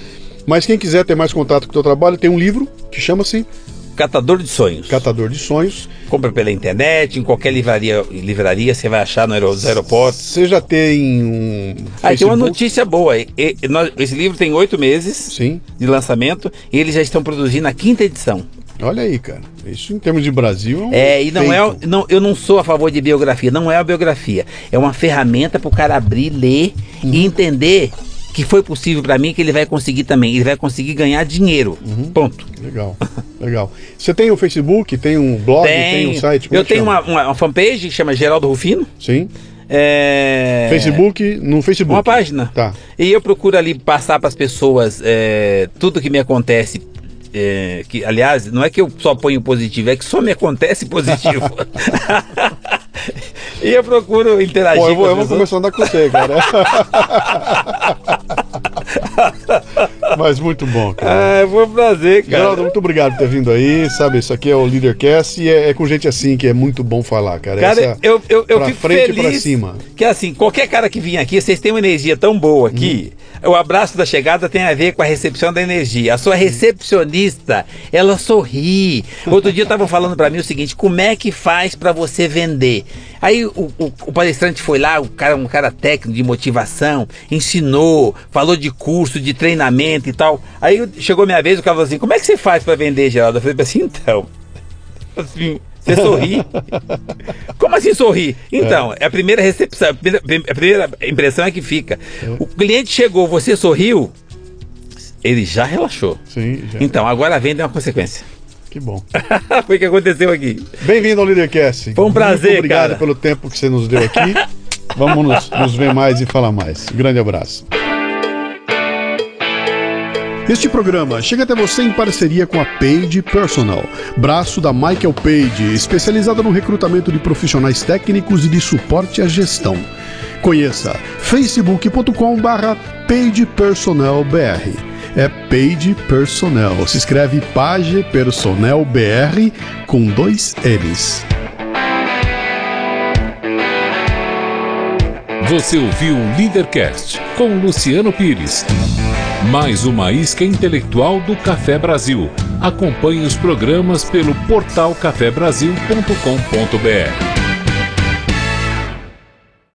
Mas quem quiser ter mais contato com o teu trabalho, tem um livro que chama-se Catador de Sonhos. Catador de Sonhos. Compra pela internet, em qualquer livraria, livraria você vai achar no aeroporto. Você já tem um. Ah, tem uma notícia boa. Esse livro tem oito meses Sim. de lançamento e eles já estão produzindo a quinta edição. Olha aí, cara. Isso em termos de Brasil é um É, e não feito. é. Não, eu não sou a favor de biografia. Não é a biografia. É uma ferramenta para o cara abrir, ler uhum. e entender que foi possível para mim que ele vai conseguir também. Ele vai conseguir ganhar dinheiro. Uhum. Ponto. Legal, legal. Você tem o um Facebook, tem um blog, tem, tem um site? Eu tenho uma, uma, uma, fanpage que chama Geraldo Rufino. Sim. É... Facebook, no Facebook. Uma página. Tá. E eu procuro ali passar para as pessoas é, tudo que me acontece é, que, aliás, não é que eu só ponho positivo, é que só me acontece positivo. <laughs> e eu procuro interagir Pô, eu vou, eu vou começar a andar com você, cara. <laughs> Mas muito bom, cara. <laughs> Ah, foi um prazer, cara. Geraldo, muito obrigado por ter vindo aí. Sabe, isso aqui é o Leadercast e é, é com gente assim que é muito bom falar, cara. Cara, Essa- eu, eu, eu fico frente feliz pra cima. que assim, qualquer cara que vinha aqui, vocês têm uma energia tão boa aqui. O abraço da chegada tem a ver com a recepção da energia. A sua recepcionista, ela sorri. Outro dia estavam falando pra mim o seguinte: como é que faz pra você vender? Aí o, o- o palestrante foi lá, o cara, um cara técnico de motivação, ensinou, falou de curso, de treinamento e tal. Aí chegou minha vez, o cara falou assim: como é que você faz pra vender, Geraldo? Eu falei assim: então. <laughs> Assim, você sorri? <laughs> Como assim sorrir? Então, é. a primeira recepção, a primeira, a primeira impressão é que fica. O cliente chegou, você sorriu, ele já relaxou. Sim, já. Então, agora a venda é uma consequência. Que bom. <laughs> Foi o que aconteceu aqui. Bem-vindo ao Leadercast. Foi um prazer, Muito obrigado cara. pelo tempo que você nos deu aqui. <laughs> Vamos nos, nos ver mais e falar mais. Um grande abraço. Este programa chega até você em parceria com a Page Personal, braço da Michael Page, especializada no recrutamento de profissionais técnicos e de suporte à gestão. Conheça facebook.com/barra Page Personnel BR. É Page Personnel. Se escreve Page Personnel BR com dois L's. Você ouviu o Leadercast com Luciano Pires. Mais uma isca intelectual do Café Brasil. Acompanhe os programas pelo portal cafebrasil.com.br.